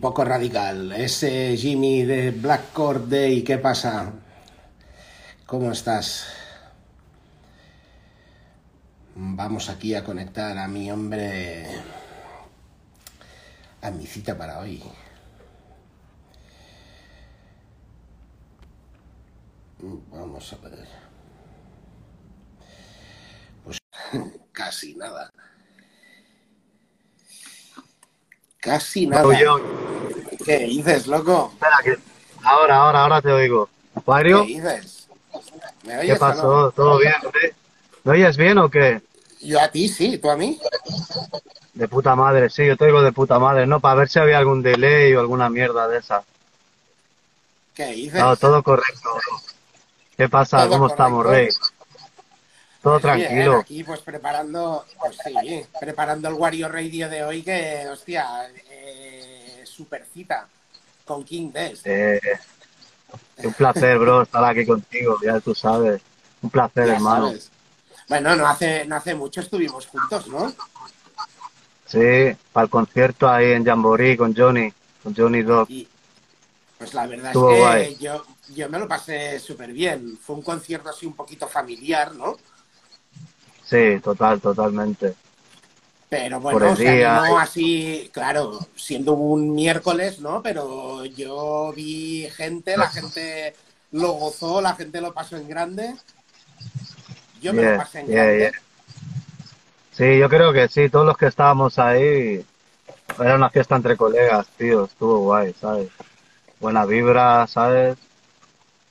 poco radical. Ese Jimmy de Black Cord Day, ¿qué pasa? ¿Cómo estás? Vamos aquí a conectar a mi hombre, a mi cita para hoy. Vamos a ver. Pues casi nada. Casi nada. ¿Qué dices, loco? Espera, que ahora, ahora, ahora te oigo. ¿Qué dices? ¿Me oyes ¿Qué pasó? ¿Todo bien? ¿Me oyes bien o qué? Yo a ti, sí. ¿Tú a mí? De puta madre, sí. Yo te oigo de puta madre. No, para ver si había algún delay o alguna mierda de esa. ¿Qué dices? No, todo correcto. ¿Qué pasa? ¿Cómo estamos, Rey? Todo tranquilo. aquí pues preparando, pues sí, preparando el Wario Radio de hoy que, hostia, eh, super cita con King Des. Eh, un placer, bro, estar aquí contigo, ya tú sabes. Un placer, hermano. Bueno, no hace, no hace mucho estuvimos juntos, ¿no? Sí, para el concierto ahí en Jamboree con Johnny, con Johnny Dog. pues la verdad es que yo, yo me lo pasé súper bien. Fue un concierto así un poquito familiar, ¿no? Sí, total, totalmente. Pero bueno, o sea, no así, claro, siendo un miércoles, ¿no? Pero yo vi gente, la gente lo gozó, la gente lo pasó en grande. Yo me lo pasé en grande. Sí, yo creo que sí, todos los que estábamos ahí, era una fiesta entre colegas, tío, estuvo guay, ¿sabes? Buena vibra, ¿sabes?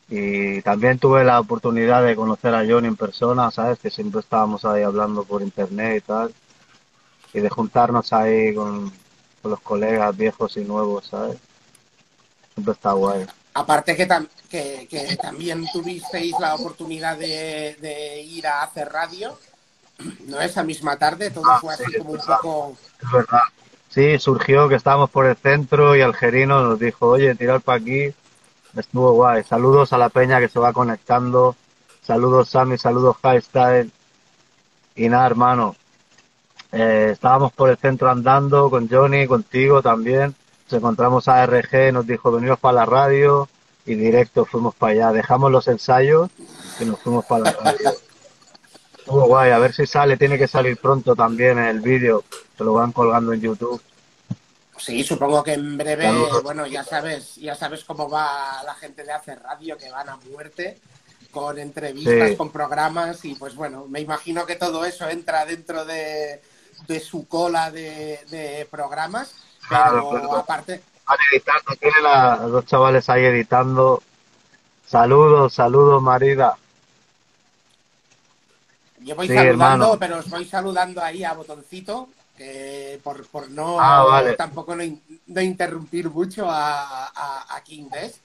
Y también tuve la oportunidad de conocer a Johnny en persona, ¿sabes? Que siempre estábamos ahí hablando por internet y tal. Y de juntarnos ahí con, los colegas viejos y nuevos, ¿sabes? Siempre está guay. Aparte que, que, también tuvisteis la oportunidad de, ir a hacer radio, ¿no? Esa misma tarde, todo ah, fue así como un poco... Es verdad. Sí, surgió que estábamos por el centro y Algerino nos dijo, oye, tirar para aquí Estuvo guay. Saludos a la peña que se va conectando. Saludos Sammy, saludos High Style. Y nada, hermano. Eh, estábamos por el centro andando con Johnny, contigo también. Nos encontramos a RG, nos dijo venimos para la radio y directo fuimos para allá. Dejamos los ensayos y nos fuimos para la radio. Estuvo guay, a ver si sale, tiene que salir pronto también el vídeo. Se lo van colgando en YouTube. Sí, supongo que en breve, bueno, ya sabes, ya sabes cómo va la gente de hacer radio, que van a muerte con entrevistas, con programas y pues bueno, me imagino que todo eso entra dentro de, su cola de, programas, pero aparte... Van editando, tienen los dos chavales ahí editando. Saludos, saludos, Marida. Yo voy saludando, pero os voy saludando ahí a botoncito por, por no ah, tampoco no, interrumpir mucho a, a, King Des,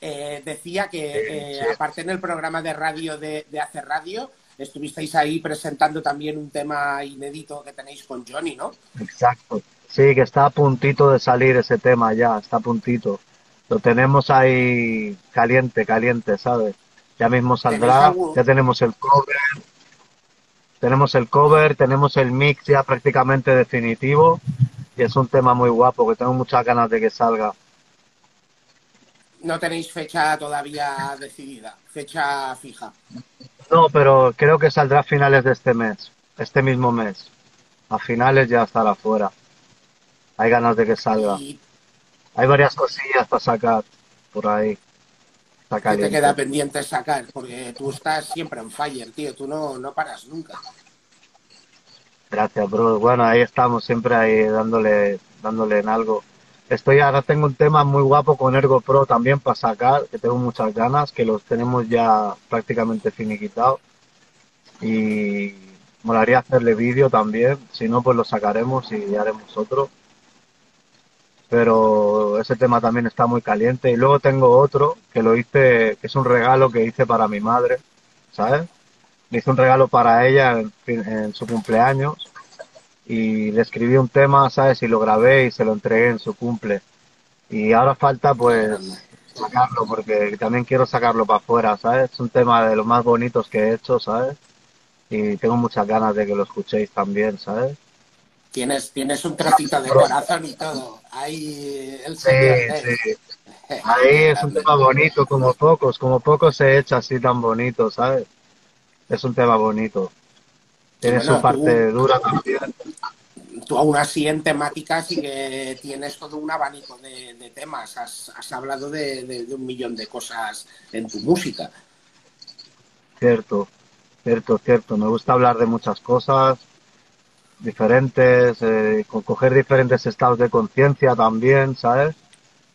eh, decía que eh, aparte en el programa de radio de, de Hacer Radio, estuvisteis ahí presentando también un tema inédito que tenéis con Johnny, ¿no? Exacto. Sí, que está a puntito de salir ese tema ya, está a puntito. Lo tenemos ahí caliente, caliente, ¿sabes? Ya mismo saldrá, ya tenemos el cover, tenemos el cover, tenemos el mix ya prácticamente definitivo y es un tema muy guapo que tengo muchas ganas de que salga. No tenéis fecha todavía decidida, fecha fija. No, pero creo que saldrá a finales de este mes, este mismo mes. A finales ya estará fuera. Hay ganas de que salga. Hay varias cosillas para sacar por ahí. ¿Qué te queda pendiente sacar? Porque tú estás siempre en fire, tío. Tú no, no paras nunca. Gracias, bro. Bueno, ahí estamos siempre ahí dándole, dándole en algo. Estoy ahora tengo un tema muy guapo con Ergo Pro también para sacar, que tengo muchas ganas, que los tenemos ya prácticamente finiquitados. Y molaría hacerle vídeo también, si no pues lo sacaremos y haremos otro pero ese tema también está muy caliente. Y luego tengo otro que lo hice, que es un regalo que hice para mi madre, ¿sabes? Le hice un regalo para ella en, su cumpleaños y le escribí un tema, ¿sabes? Y lo grabé y se lo entregué en su cumple. Y ahora falta pues sacarlo porque también quiero sacarlo para afuera, ¿sabes? Es un tema de los más bonitos que he hecho, ¿sabes? Y tengo muchas ganas de que lo escuchéis también, ¿sabes? tienes, tienes un trocito de corazón y todo. Ahí el señor. Sí, Ahí es un tema bonito, como pocos, como pocos se echa así tan bonito, ¿sabes? Es un tema bonito. Tiene su parte dura también. Tú aún así en temática sí que tienes todo un abanico de, temas. Has, hablado de, un millón de cosas en tu música. Cierto, cierto, cierto. Me gusta hablar de muchas cosas diferentes, eh, coger diferentes estados de conciencia también, ¿sabes?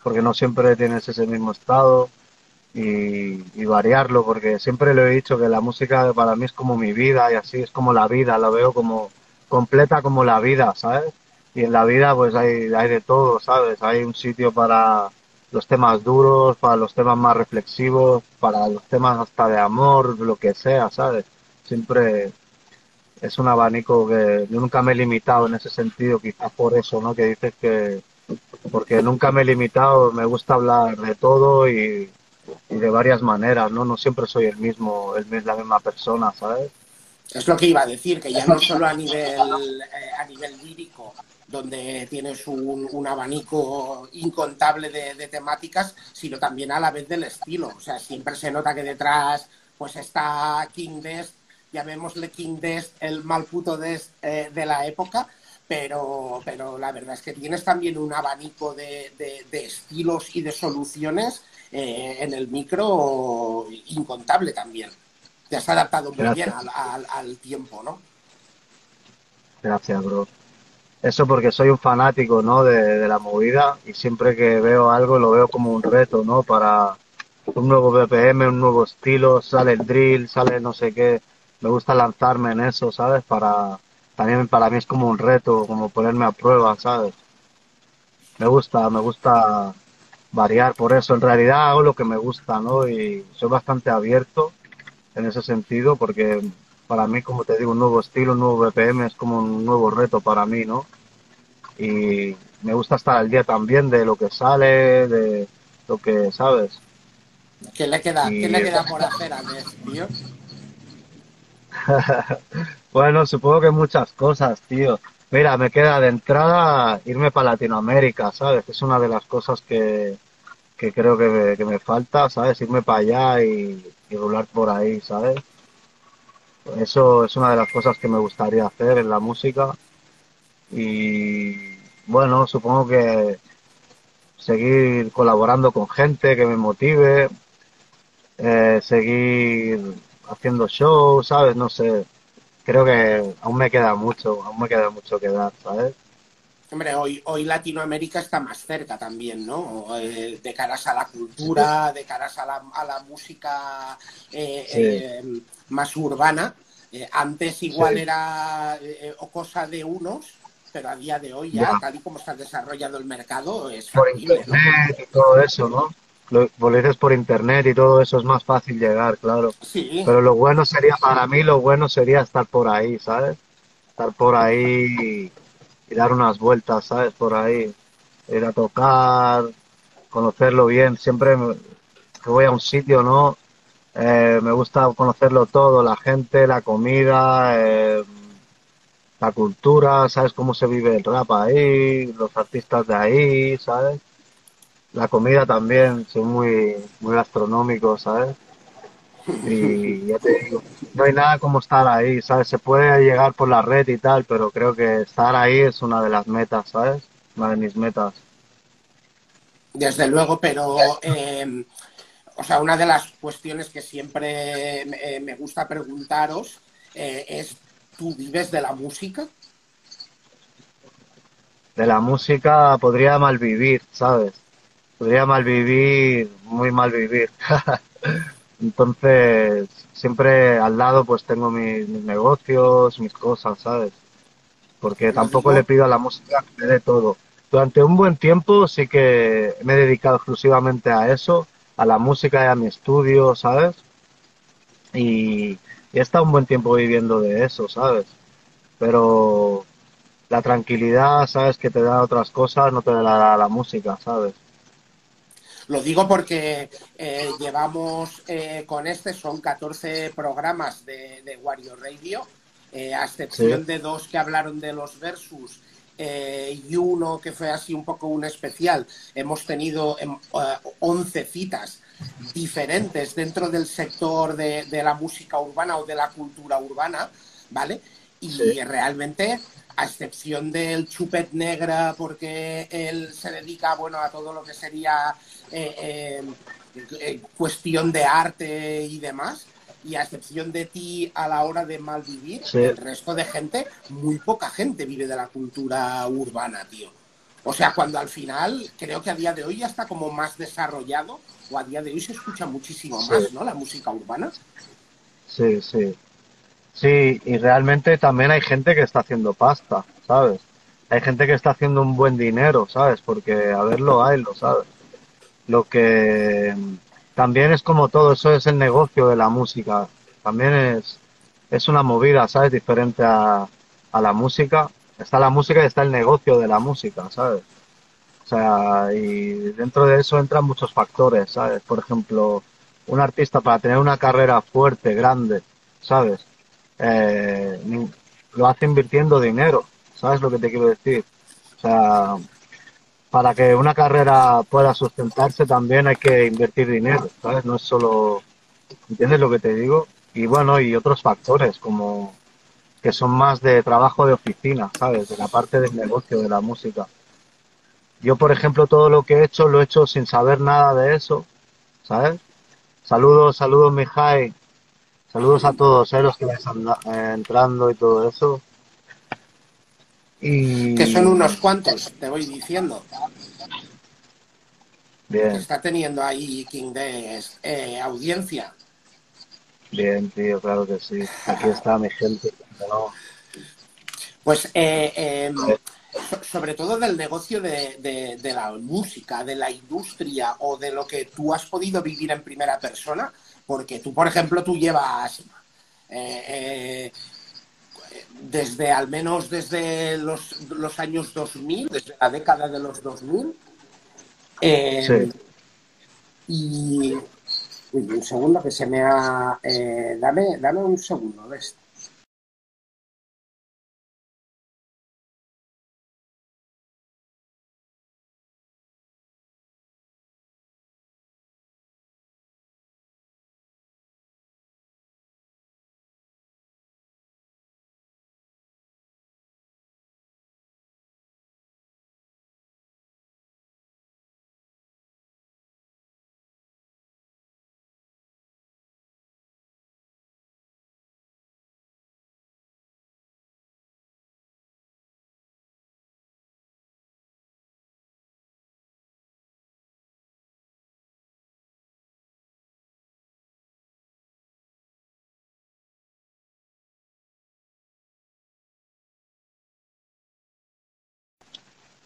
porque no siempre tienes ese mismo estado y, variarlo, porque siempre lo he dicho que la música para mí es como mi vida y así es como la vida, la veo como completa como la vida, ¿sabes? Y en la vida pues hay, hay de todo, ¿sabes? Hay un sitio para los temas duros, para los temas más reflexivos, para los temas hasta de amor, lo que sea, ¿sabes? Siempre es un abanico que yo nunca me he limitado en ese sentido, quizás por eso, ¿no? Que dices que, porque nunca me he limitado, me gusta hablar de todo y, de varias maneras, ¿no? No siempre soy el mismo, el, la misma persona, ¿sabes? Es lo que iba a decir, que ya no solo a nivel, eh, a nivel lírico, donde tienes un, abanico incontable de, temáticas, sino también a la vez del estilo. O sea, siempre se nota que detrás pues está King Dest, llamémosle King Dest, el mal puto Dest eh, de la época, pero, pero la verdad es que tienes también un abanico de, estilos y de soluciones eh, en el micro incontable también. Te has adaptado muy bien al, tiempo, ¿no? Gracias, bro. Eso porque soy un fanático, ¿no? De, la movida y siempre que veo algo lo veo como un reto, ¿no? Para un nuevo BPM, un nuevo estilo, sale el drill, sale no sé qué. Me gusta lanzarme en eso, ¿sabes? Para, también para mí es como un reto, como ponerme a prueba, ¿sabes? Me gusta, me gusta variar por eso. En realidad hago lo que me gusta, ¿no? Y soy bastante abierto en ese sentido porque para mí, como te digo, un nuevo estilo, un nuevo BPM es como un nuevo reto para mí, ¿no? Y me gusta estar al día también de lo que sale, de lo que, ¿sabes? ¿Qué le queda, ¿qué le queda por hacer a tío? bueno, supongo que muchas cosas, tío. Mira, me queda de entrada irme para Latinoamérica, ¿sabes? Es una de las cosas que, creo que me, falta, ¿sabes? Irme para allá y, y volar por ahí, ¿sabes? Eso es una de las cosas que me gustaría hacer en la música. Y bueno, supongo que seguir colaborando con gente que me motive, eh, seguir haciendo shows, ¿sabes? No sé. Creo que aún me queda mucho, aún me queda mucho que dar, ¿sabes? Hombre, hoy, hoy Latinoamérica está más cerca también, ¿no? Eh, de caras a la cultura, de caras a la, a la música eh, eh, más urbana. antes igual era o cosa de unos, pero a día de hoy ya, tal y como está desarrollado el mercado, es factible, y todo eso, ¿no? lo, lo dices por internet y todo eso es más fácil llegar, claro. Pero lo bueno sería, para mí lo bueno sería estar por ahí, ¿sabes? Estar por ahí y, dar unas vueltas, ¿sabes? Por ahí, ir a tocar, conocerlo bien. Siempre que voy a un sitio, ¿no? Eh, me gusta conocerlo todo, la gente, la comida, eh, la cultura, ¿sabes? Cómo se vive el rap ahí, los artistas de ahí, ¿sabes? la comida también, soy muy, muy gastronómico, ¿sabes? Y ya te digo, no hay nada como estar ahí, ¿sabes? Se puede llegar por la red y tal, pero creo que estar ahí es una de las metas, ¿sabes? Una de mis metas. Desde luego, pero, eh, o sea, una de las cuestiones que siempre me gusta preguntaros eh, es, ¿tú vives de la música? De la música podría malvivir, ¿sabes? podría mal vivir, muy mal vivir. Entonces, siempre al lado pues tengo mis, negocios, mis cosas, ¿sabes? Porque tampoco le pido a la música que me dé todo. Durante un buen tiempo sí que me he dedicado exclusivamente a eso, a la música y a mi estudio, ¿sabes? Y, he estado un buen tiempo viviendo de eso, ¿sabes? Pero la tranquilidad, ¿sabes? Que te da otras cosas, no te da la música, ¿sabes? Lo digo porque eh, llevamos eh, con este, son 14 programas de, de Wario Radio, eh, a excepción de dos que hablaron de los versus y uno que fue así un poco un especial, hemos tenido 11 em, citas diferentes dentro del sector de, la música urbana o de la cultura urbana, ¿vale? Y realmente, a excepción del Chupet Negra, porque él se dedica, bueno, a todo lo que sería eh, eh, cuestión de arte y demás, y a excepción de ti a la hora de malvivir, el resto de gente, muy poca gente vive de la cultura urbana, tío. O sea, cuando al final creo que a día de hoy ya está como más desarrollado, o a día de hoy se escucha muchísimo más, ¿no? La música urbana. Sí, sí. Sí, y realmente también hay gente que está haciendo pasta, ¿sabes? Hay gente que está haciendo un buen dinero, ¿sabes? Porque a verlo hay, lo sabes. Lo que también es como todo, eso es el negocio de la música. También es, es una movida, ¿sabes? Diferente a, a la música. Está la música y está el negocio de la música, ¿sabes? O sea, y dentro de eso entran muchos factores, ¿sabes? Por ejemplo, un artista para tener una carrera fuerte, grande, ¿sabes? Eh, lo hace invirtiendo dinero, ¿sabes lo que te quiero decir? O sea, para que una carrera pueda sustentarse también hay que invertir dinero, ¿sabes? No es solo, ¿entiendes lo que te digo? Y bueno, y otros factores como que son más de trabajo de oficina, ¿sabes? De la parte del negocio, de la música. Yo, por ejemplo, todo lo que he hecho lo he hecho sin saber nada de eso, ¿sabes? Saludos, saludos, Mijay. Saludos a todos, ¿eh? los que están eh, entrando y todo eso. Que son unos cuantos, te voy diciendo. Bien. Está teniendo ahí King Des eh, audiencia. Bien, tío, claro que sí. Aquí está mi gente. Pues eh, em, sobre todo del negocio de, la música, de la industria o de lo que tú has podido vivir en primera persona, porque tú, por ejemplo, tú llevas eh, desde al menos desde los, los, años 2000, desde la década de los 2000. Eh, sí. Y un segundo que se me ha... Eh, dame, dame un segundo, ¿ves?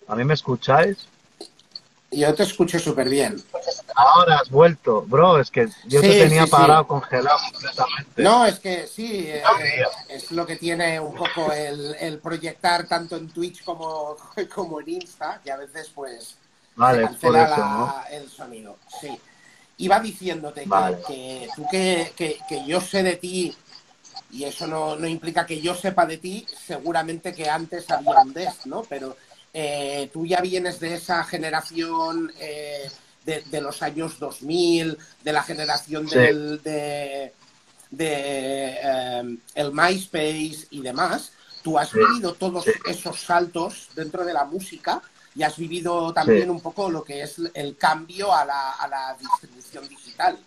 ¿A mí me escucháis? Yo te escucho súper bien. Ahora has vuelto, bro, es que yo te tenía parado, congelado completamente. No, es que sí, eh, es lo que tiene un poco el, proyectar tanto en Twitch como, como en Insta, que a veces pues vale, se cancela el sonido. Sí. Iba diciéndote que, tú que, que, yo sé de ti y eso no, no, implica que yo sepa de ti, seguramente que antes había un ¿no? Pero eh, tú ya vienes de esa generación eh, de, los años 2000, de la generación del de, eh, el MySpace y demás. Tú has vivido todos esos saltos dentro de la música y has vivido también un poco lo que es el cambio a la, distribución digital.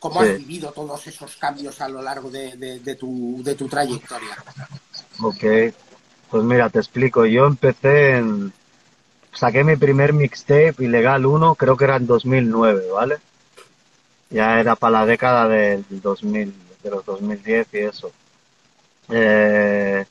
¿Cómo has vivido todos esos cambios a lo largo de, tu, de tu trayectoria? Ok, pues mira, te explico. Yo empecé en... Saqué mi primer mixtape ilegal 1, creo que era en 2009, ¿vale? Ya era para la década del 2000, de los 2010 y eso. Eh,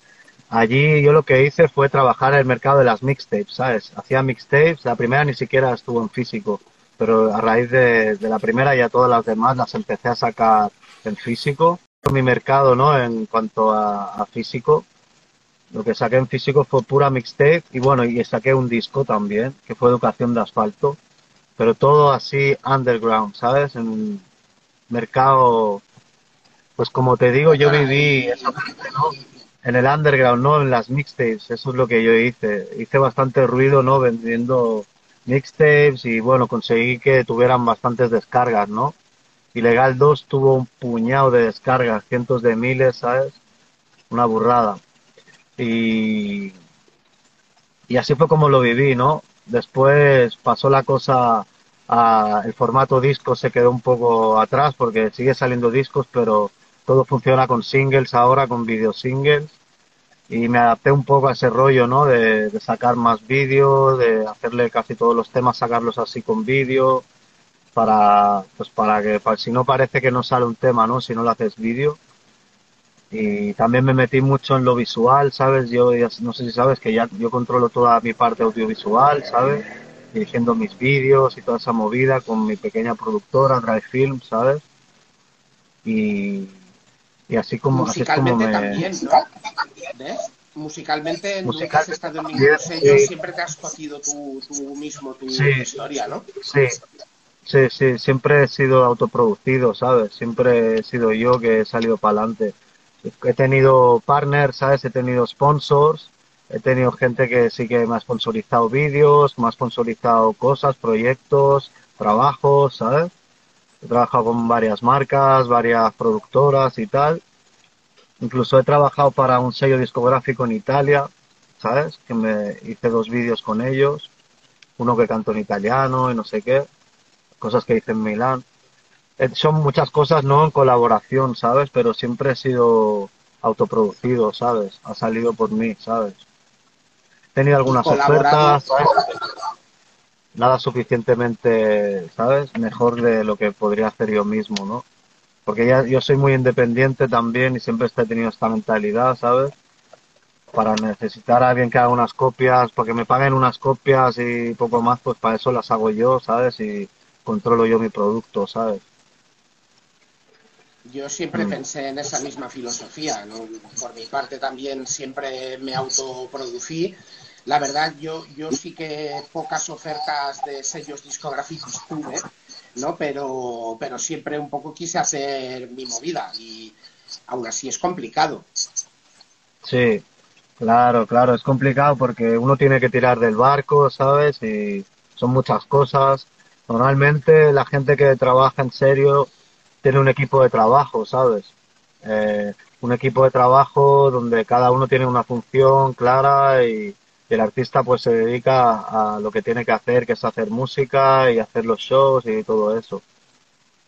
allí yo lo que hice fue trabajar en el mercado de las mixtapes, ¿sabes? Hacía mixtapes, la primera ni siquiera estuvo en físico, pero a raíz de, la primera ya todas las demás las empecé a sacar en físico. Mi mercado, ¿no? En cuanto a físico, lo que saqué en físico fue pura mixtape y bueno, y saqué un disco también, que fue Educación de Asfalto, pero todo así underground, ¿sabes? En un mercado, pues como te digo, yo viví en el underground, ¿no? En las mixtapes, eso es lo que yo hice. Hice bastante ruido, ¿no? Vendiendo mixtapes y bueno, conseguí que tuvieran bastantes descargas, ¿no? Ilegal 2 tuvo un puñado de descargas, cientos de miles, ¿sabes? Una burrada. Y, y así fue como lo viví, ¿no? Después pasó la cosa a, el formato disco se quedó un poco atrás porque sigue saliendo discos, pero todo funciona con singles ahora, con video singles y me adapté un poco a ese rollo, ¿no? De, sacar más vídeo, de hacerle casi todos los temas, sacarlos así con vídeo, para, pues para que, si no parece que no sale un tema, ¿no? Si no lo haces vídeo. Y también me metí mucho en lo visual, ¿sabes? Yo no sé si sabes que ya yo controlo toda mi parte audiovisual, ¿sabes? Dirigiendo mis vídeos y toda esa movida con mi pequeña productora, Drive Film, ¿sabes? Y, y así como, Musicalmente así como me... también, ¿no? ¿Ves? Musicalmente nunca has estado en ningún sello, siempre te has cogido tú, tú mismo tu historia, ¿no? Sí, sí, sí, siempre he sido autoproducido, ¿sabes? Siempre he sido yo que he salido para adelante. He tenido partners, ¿sabes? He tenido sponsors, he tenido gente que sí que me ha sponsorizado vídeos, me ha sponsorizado cosas, proyectos, trabajos, ¿sabes? He trabajado con varias marcas, varias productoras y tal. Incluso he trabajado para un sello discográfico en Italia, ¿sabes? Que me hice dos vídeos con ellos. Uno que canto en italiano y no sé qué. Cosas que hice en Milán. Eh, son muchas cosas, no en colaboración, ¿sabes? Pero siempre he sido autoproducido, ¿sabes? Ha salido por mí, ¿sabes? He tenido algunas ofertas, ¿sabes? nada suficientemente, ¿sabes? Mejor de lo que podría hacer yo mismo, ¿no? Porque ya yo soy muy independiente también y siempre he tenido esta mentalidad, ¿sabes? Para necesitar a alguien que haga unas copias, porque me paguen unas copias y poco más, pues para eso las hago yo, ¿sabes? Y controlo yo mi producto, ¿sabes? Yo siempre mm. pensé en esa misma filosofía, ¿no? Por mi parte también siempre me autoproducí la verdad, yo, yo sí que pocas ofertas de sellos discográficos tuve, ¿no? Pero, pero siempre un poco quise hacer mi movida y aún así es complicado. Sí, claro, claro, es complicado porque uno tiene que tirar del barco, ¿sabes? Y son muchas cosas. Normalmente la gente que trabaja en serio tiene un equipo de trabajo, ¿sabes? Eh, un equipo de trabajo donde cada uno tiene una función clara y, y el artista pues se dedica a lo que tiene que hacer, que es hacer música y hacer los shows y todo eso.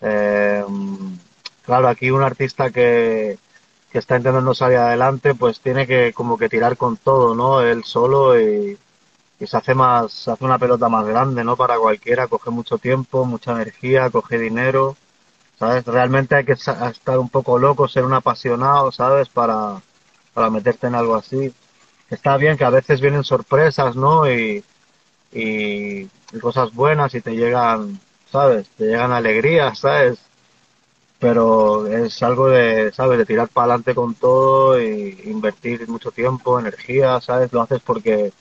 Eh, claro, aquí un artista que, que está intentando salir adelante pues tiene que como que tirar con todo, ¿no? Él solo y, y se hace más, se hace una pelota más grande, ¿no? Para cualquiera, coge mucho tiempo, mucha energía, coge dinero, ¿sabes? Realmente hay que estar un poco loco, ser un apasionado, ¿sabes? Para, para meterte en algo así está bien que a veces vienen sorpresas, ¿no? Y, y, cosas buenas y te llegan, ¿sabes? Te llegan alegrías, ¿sabes? Pero es algo de, ¿sabes? De tirar para adelante con todo y invertir mucho tiempo, energía, ¿sabes? Lo haces porque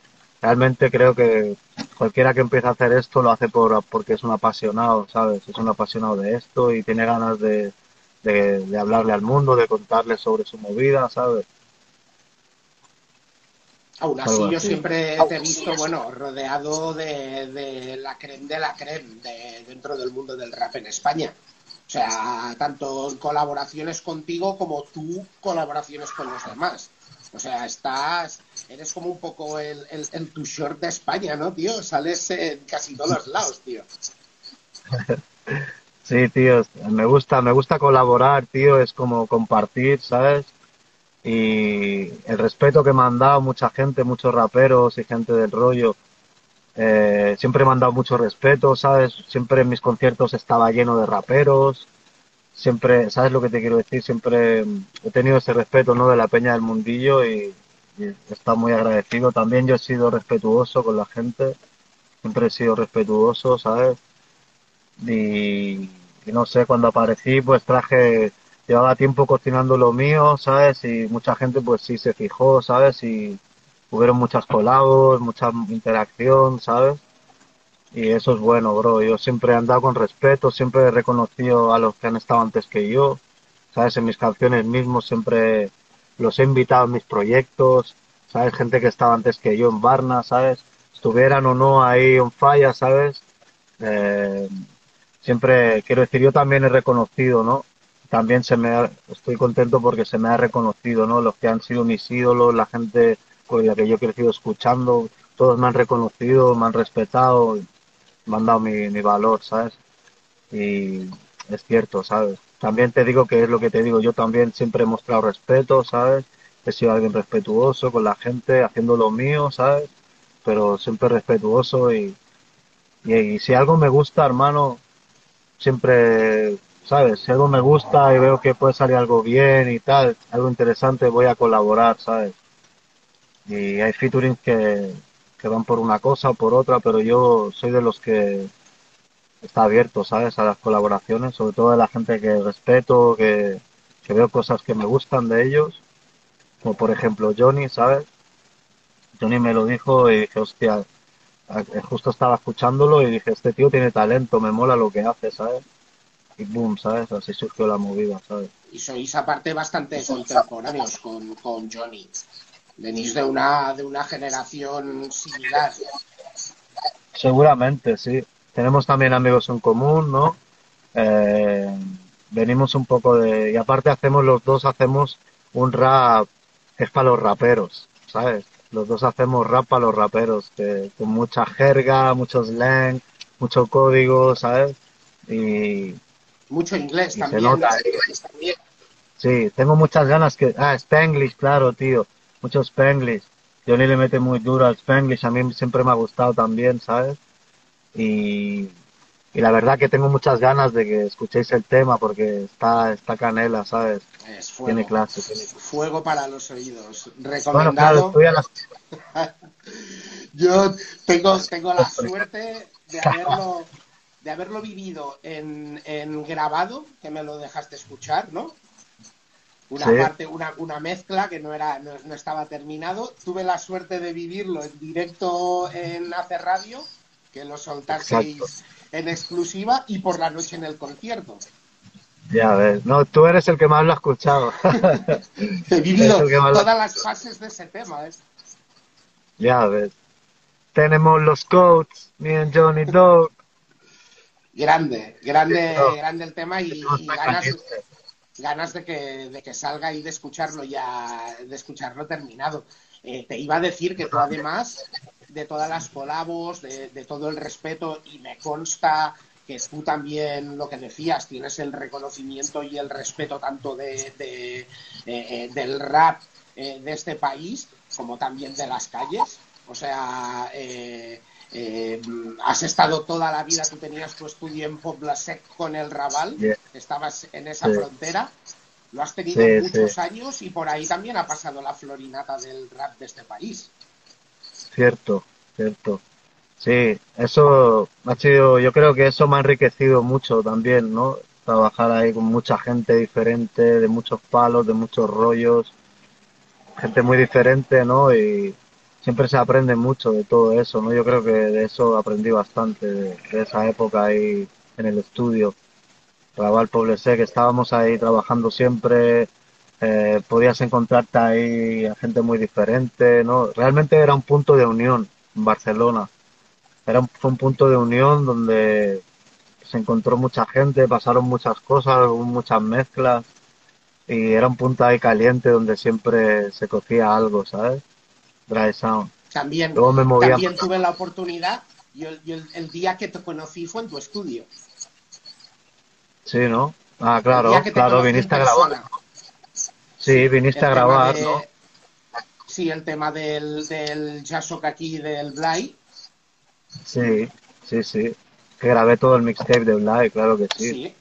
realmente creo que cualquiera que empiece a hacer esto lo hace por, porque es un apasionado, ¿sabes? Es un apasionado de esto y tiene ganas de, de, de hablarle al mundo, de contarle sobre su movida, ¿sabes? Aún así, yo siempre te he visto, bueno, rodeado de, la creme de la creme de, dentro del mundo del rap en España. O sea, tanto colaboraciones contigo como tú colaboraciones con los demás. O sea, estás, eres como un poco el, el, tu short de España, ¿no, tío? Sales en casi todos los lados, tío. Sí, tío, me gusta, me gusta colaborar, tío, es como compartir, ¿sabes? y el respeto que me han dado mucha gente, muchos raperos y gente del rollo, eh, siempre me han dado mucho respeto, ¿sabes? Siempre en mis conciertos estaba lleno de raperos, siempre, ¿sabes lo que te quiero decir? Siempre he tenido ese respeto, ¿no? De la peña del mundillo y, estado muy agradecido. También yo he sido respetuoso con la gente, siempre he sido respetuoso, ¿sabes? Y, y no sé, cuando aparecí pues traje llevaba tiempo cocinando lo mío, ¿sabes? Y mucha gente pues sí se fijó, ¿sabes? Y hubieron muchas colabos, mucha interacción, ¿sabes? Y eso es bueno, bro. Yo siempre he andado con respeto, siempre he reconocido a los que han estado antes que yo, ¿sabes? En mis canciones mismos siempre los he invitado a mis proyectos, ¿sabes? Gente que estaba antes que yo en Varna, ¿sabes? Estuvieran o no ahí en falla, ¿sabes? Eh, siempre, quiero decir, yo también he reconocido, ¿no? También se me estoy contento porque se me ha reconocido, ¿no? Los que han sido mis ídolos, la gente con la que yo he crecido escuchando, todos me han reconocido, me han respetado, me han dado mi, mi valor, ¿sabes? Y es cierto, ¿sabes? También te digo que es lo que te digo, yo también siempre he mostrado respeto, ¿sabes? He sido alguien respetuoso con la gente, haciendo lo mío, ¿sabes? Pero siempre respetuoso y, y, si algo me gusta, hermano, siempre, ¿sabes? Si algo me gusta y veo que puede salir algo bien y tal, algo interesante, voy a colaborar, ¿sabes? Y hay featuring que, que van por una cosa o por otra, pero yo soy de los que está abierto, ¿sabes? A las colaboraciones, sobre todo de la gente que respeto, que, que veo cosas que me gustan de ellos, como por ejemplo Johnny, ¿sabes? Johnny me lo dijo y dije, hostia, justo estaba escuchándolo y dije, este tío tiene talento, me mola lo que hace, ¿sabes? Y boom, ¿sabes? Así surgió la movida, ¿sabes? Y sois aparte bastante contemporáneos con, con Johnny. Venís de una, de una generación similar. Seguramente, sí. Tenemos también amigos en común, ¿no? Eh, venimos un poco de... Y aparte hacemos los dos, hacemos un rap que es para los raperos, ¿sabes? Los dos hacemos rap para los raperos, que, con mucha jerga, mucho slang, mucho código, ¿sabes? Y... Mucho inglés también. Sí, tengo muchas ganas que... Ah, Spanglish, claro, tío. Mucho Spanglish. Johnny le mete muy duro al Spanglish, a mí siempre me ha gustado también, ¿sabes? Y, y la verdad que tengo muchas ganas de que escuchéis el tema porque está, está canela, ¿sabes? Es fuego. Tiene clase. Fuego para los oídos. Recomendado. Yo tengo, tengo la suerte de haberlo, de haberlo vivido en, en grabado, que me lo dejaste escuchar, ¿no? Una parte, una, una mezcla que no era, no, no estaba terminado. Tuve la suerte de vivirlo en directo en Hacer Radio que lo soltaseis en exclusiva y por la noche en el concierto. Ya ves, no, tú eres el que más lo ha escuchado. He vivido todas las fases de ese tema, ¿eh? Ya ves. Tenemos los coats, me y Johnny Dog. Grande, grande, grande el tema y, ganas, ganas, de que, de que salga y de escucharlo ya, de escucharlo terminado. Eh, te iba a decir que tú además de todas las colabos, de, todo el respeto y me consta que tú también lo que decías, tienes el reconocimiento y el respeto tanto de, eh, eh, del rap eh, de este país como también de las calles. O sea, has estado toda la vida, tú tenías tu estudio en Poblasec con el Raval, estabas en esa frontera, lo has tenido muchos años y por ahí también ha pasado la florinata del rap de este país. Cierto, cierto. Sí, eso ha sido, yo creo que eso me ha enriquecido mucho también, ¿no? Trabajar ahí con mucha gente diferente, de muchos palos, de muchos rollos, gente muy diferente, ¿no? Y siempre se aprende mucho de todo eso, ¿no? Yo creo que de eso aprendí bastante, de, esa época ahí en el estudio. Raval Poblesé, que estábamos ahí trabajando siempre, eh, podías encontrarte ahí a gente muy diferente, ¿no? Realmente era un punto de unión en Barcelona. Era un, fue un punto de unión donde se encontró mucha gente, pasaron muchas cosas, muchas mezclas y era un punto ahí caliente donde siempre se cocía algo, ¿sabes? Dry Sound. También, también tuve la oportunidad y, el, día que te conocí fue en tu estudio. Sí, ¿no? Ah, claro, claro, viniste a grabar. Sí, viniste a grabar, ¿no? Sí, el tema del, del Jasok aquí del Blay. Sí, sí, sí. Que grabé todo el mixtape de Blay, claro que sí. Sí,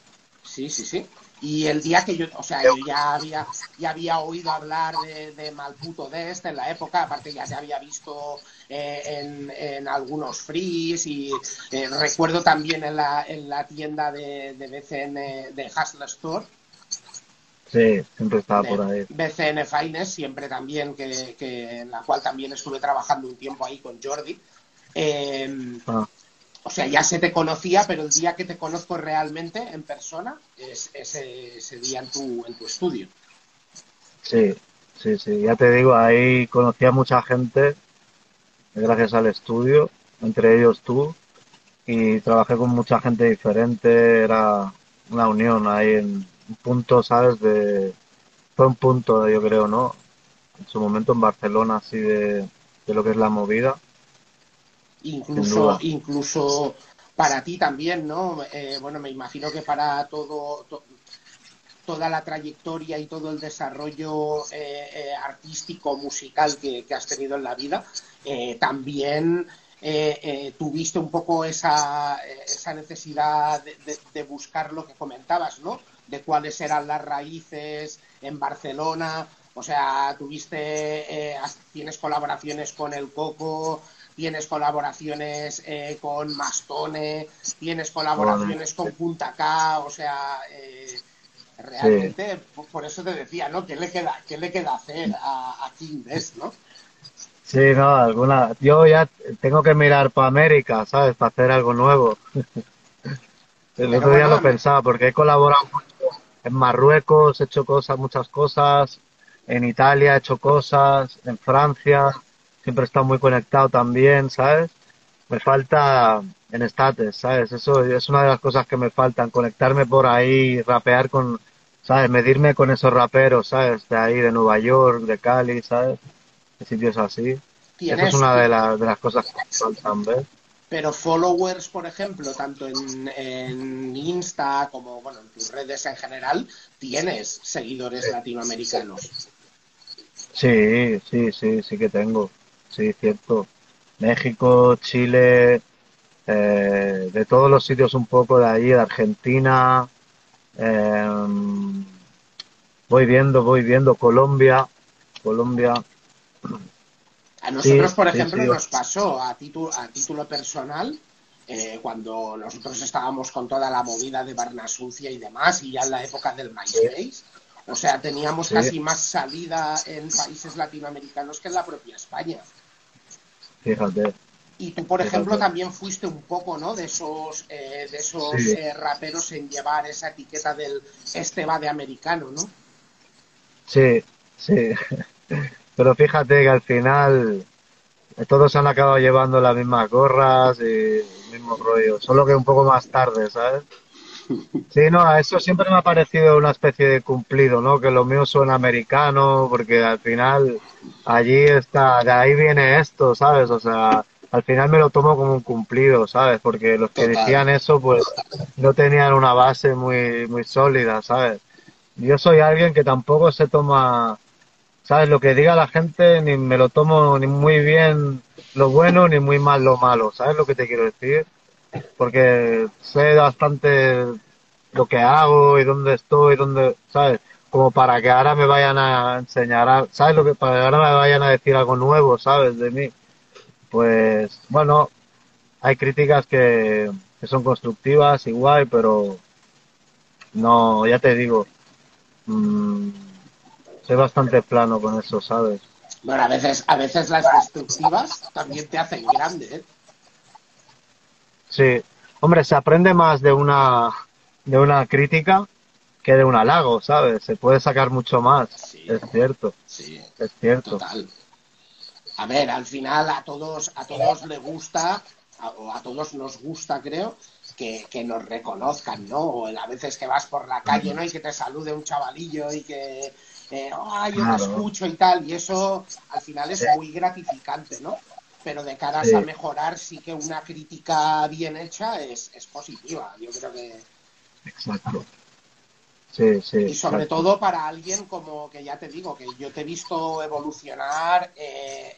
sí, sí, sí. Y el día que yo, o sea, yo ya había, ya había oído hablar de, de Malputo de este en la época, aparte ya se había visto eh, en, en, algunos frees y eh, recuerdo también en la, en la tienda de, de BCN de Hustler Store Sí, siempre estaba por ahí. BCN Finest, siempre también, que, que, en la cual también estuve trabajando un tiempo ahí con Jordi. Em, ah. O sea, ya se te conocía, pero el día que te conozco realmente en persona es ese, día en tu, en tu estudio. Sí, sí, sí, ya te digo, ahí conocí a mucha gente gracias al estudio, entre ellos tú, y trabajé con mucha gente diferente, era una unión ahí en un punto, ¿sabes? De, fue un punto, yo creo, ¿no? En su momento en Barcelona, así de, de lo que es la movida. Incluso, incluso para ti también, ¿no? Eh, bueno, me imagino que para todo, toda la trayectoria y todo el desarrollo eh, eh, artístico, musical que, has tenido en la vida, también tuviste un poco esa, esa necesidad de, buscar lo que comentabas, ¿no? De cuáles eran las raíces en Barcelona, o sea, tuviste, tienes colaboraciones con El Coco, tienes colaboraciones eh, con Mastone, tienes colaboraciones con Punta K, o sea, eh, realmente por eso te decía, ¿no? ¿Qué le queda, qué le queda hacer a, King Best, no? Sí, no, alguna. Yo ya tengo que mirar para América, ¿sabes? Para hacer algo nuevo. El otro día lo pensaba porque he colaborado mucho en Marruecos, he hecho cosas, muchas cosas, en Italia he hecho cosas, en Francia siempre he estado muy conectado también, ¿sabes? Me falta en estates, ¿sabes? Eso es una de las cosas que me faltan, conectarme por ahí, rapear con, ¿sabes? Medirme con esos raperos, ¿sabes? De ahí, de Nueva York, de Cali, ¿sabes? De sitios así. Eso es una de, de las cosas que me faltan, ¿ves? Pero followers, por ejemplo, tanto en, en, Insta como bueno, en tus redes en general, tienes seguidores latinoamericanos. Sí, sí, sí, sí que tengo sí, cierto. México, Chile, eh, de todos los sitios un poco de ahí, de Argentina. Em, voy viendo, voy viendo Colombia, Colombia. A nosotros, por ejemplo, nos pasó a título, a título personal, eh, cuando nosotros estábamos con toda la movida de Barna Sucia y demás, y ya en la época del MySpace, o sea, teníamos casi más salida en países latinoamericanos que en la propia España. Fíjate. Y tú, por ejemplo, también fuiste un poco, ¿no? De esos, eh, de esos eh, raperos en llevar esa etiqueta del este va de americano, ¿no? Sí, sí. Pero fíjate que al final todos han acabado llevando las mismas gorras y el mismo rollo, solo que un poco más tarde, ¿sabes? Sí, no, eso siempre me ha parecido una especie de cumplido, ¿no? Que lo mío suena americano, porque al final allí está, de ahí viene esto, ¿sabes? O sea, al final me lo tomo como un cumplido, ¿sabes? Porque los que decían eso, pues no tenían una base muy, muy sólida, ¿sabes? Yo soy alguien que tampoco se toma, ¿sabes? Lo que diga la gente, ni me lo tomo ni muy bien lo bueno, ni muy mal lo malo, ¿sabes lo que te quiero decir? Porque sé bastante lo que hago y dónde estoy, dónde, ¿sabes? Como para que ahora me vayan a enseñar, ¿sabes? Lo que para que ahora me vayan a decir algo nuevo, ¿sabes? De mí. Pues, bueno, hay críticas que, son constructivas, igual, pero no, ya te digo, mmm, soy bastante plano con eso, ¿sabes? Bueno, a veces, a veces las destructivas también te hacen grande, ¿eh? Sí, hombre, se aprende más de una, de una crítica que de un halago, ¿sabes? Se puede sacar mucho más, es cierto. Sí, es cierto. Total. A ver, al final a todos, a todos les gusta, o a todos nos gusta, creo, que, que, nos reconozcan, ¿no? O a veces que vas por la calle, ¿no? Y que te salude un chavalillo y que, eh, yo te escucho y tal, y eso al final es muy gratificante, ¿no? Pero de cara a mejorar sí que una crítica bien hecha es, positiva. Yo creo que... Exacto. Sí, sí, y sobre todo para alguien como que ya te digo, que yo te he visto evolucionar eh,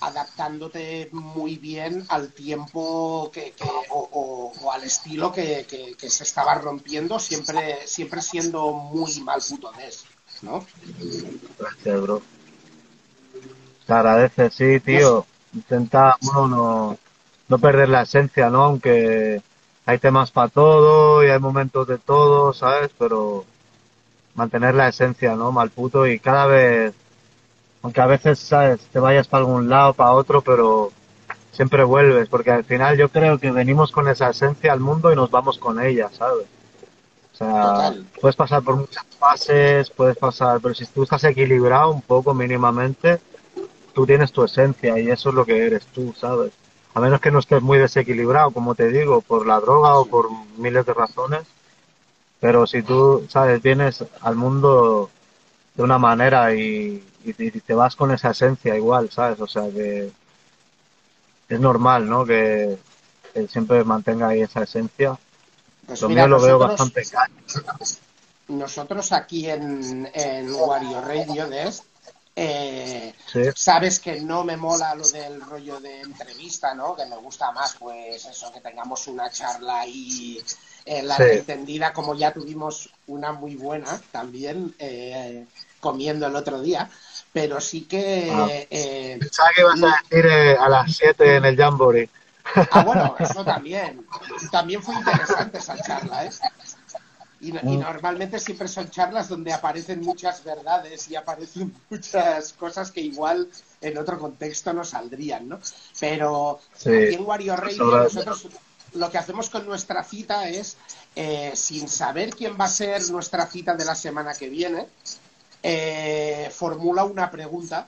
adaptándote muy bien al tiempo que, o, al estilo que, se estaba rompiendo, siempre, siempre siendo muy mal putonés, ¿no? Gracias, bro. Te agradece, sí, tío intenta uno no, perder la esencia, ¿no? Aunque hay temas para todo y hay momentos de todo, ¿sabes? Pero mantener la esencia, ¿no? Mal puto y cada vez, aunque a veces, ¿sabes? Te vayas para algún lado, para otro, pero siempre vuelves, porque al final yo creo que venimos con esa esencia al mundo y nos vamos con ella, ¿sabes? O sea, puedes pasar por muchas fases, puedes pasar, pero si tú estás equilibrado un poco mínimamente, tú tienes tu esencia y eso es lo que eres tú, ¿sabes? A menos que no estés muy desequilibrado, como te digo, por la droga o por miles de razones. Pero si tú, ¿sabes? Vienes al mundo de una manera y, te vas con esa esencia igual, ¿sabes? O sea que es normal, ¿no? Que, siempre mantenga ahí esa esencia. Pues lo mío lo veo bastante caro. Nosotros aquí en, en Wario Radio eh, sabes que no me mola lo del rollo de entrevista, ¿no? Que me gusta más, pues eso, que tengamos una charla y eh, la entendida, como ya tuvimos una muy buena también eh, comiendo el otro día. Pero sí que. Ah. Pensaba que ibas a decir a las 7 en el Jamboree. Ah, bueno, eso también. También fue interesante esa charla, ¿eh? Y, mm. normalmente siempre son charlas donde aparecen muchas verdades y aparecen muchas cosas que igual en otro contexto no saldrían, ¿no? Pero aquí en Wario Radio nosotros lo que hacemos con nuestra cita es, eh, sin saber quién va a ser nuestra cita de la semana que viene, eh, formula una pregunta,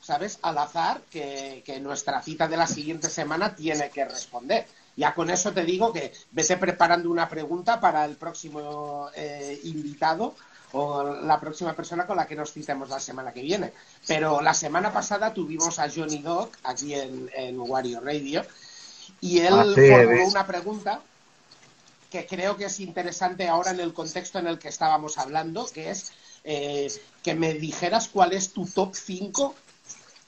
¿sabes? Al azar que, que nuestra cita de la siguiente semana tiene que responder. Ya con eso te digo que vete preparando una pregunta para el próximo eh, invitado o la próxima persona con la que nos citemos la semana que viene. Pero la semana pasada tuvimos a Johnny Dog aquí en, en Wario Radio y él ah, formuló una pregunta que creo que es interesante ahora en el contexto en el que estábamos hablando, que es eh, que me dijeras cuál es tu top 5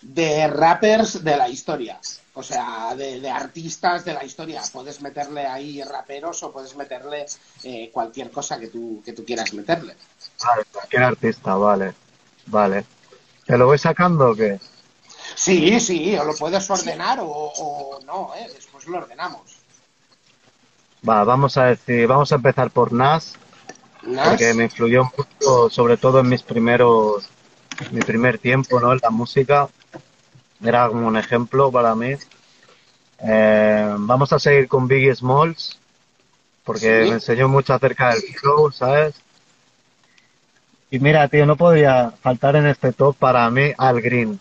de rappers de la historia. O sea, de, artistas de la historia. Puedes meterle ahí raperos o puedes meterle eh, cualquier cosa que tú, que tú quieras meterle. Vale, cualquier artista, vale. Vale. ¿Te lo voy sacando o qué? Sí, sí, o lo puedes ordenar o, no, ¿eh? después lo ordenamos. Va, vamos a decir, vamos a empezar por Nas, ¿Nas? porque me influyó mucho, sobre todo en mis primeros, mi primer tiempo, ¿no? En la música era como un ejemplo para mí. Eh, vamos a seguir con Biggie Smalls, porque me enseñó mucho acerca del flow, ¿sabes? Y mira, tío, no podía faltar en este top para mí Al Green.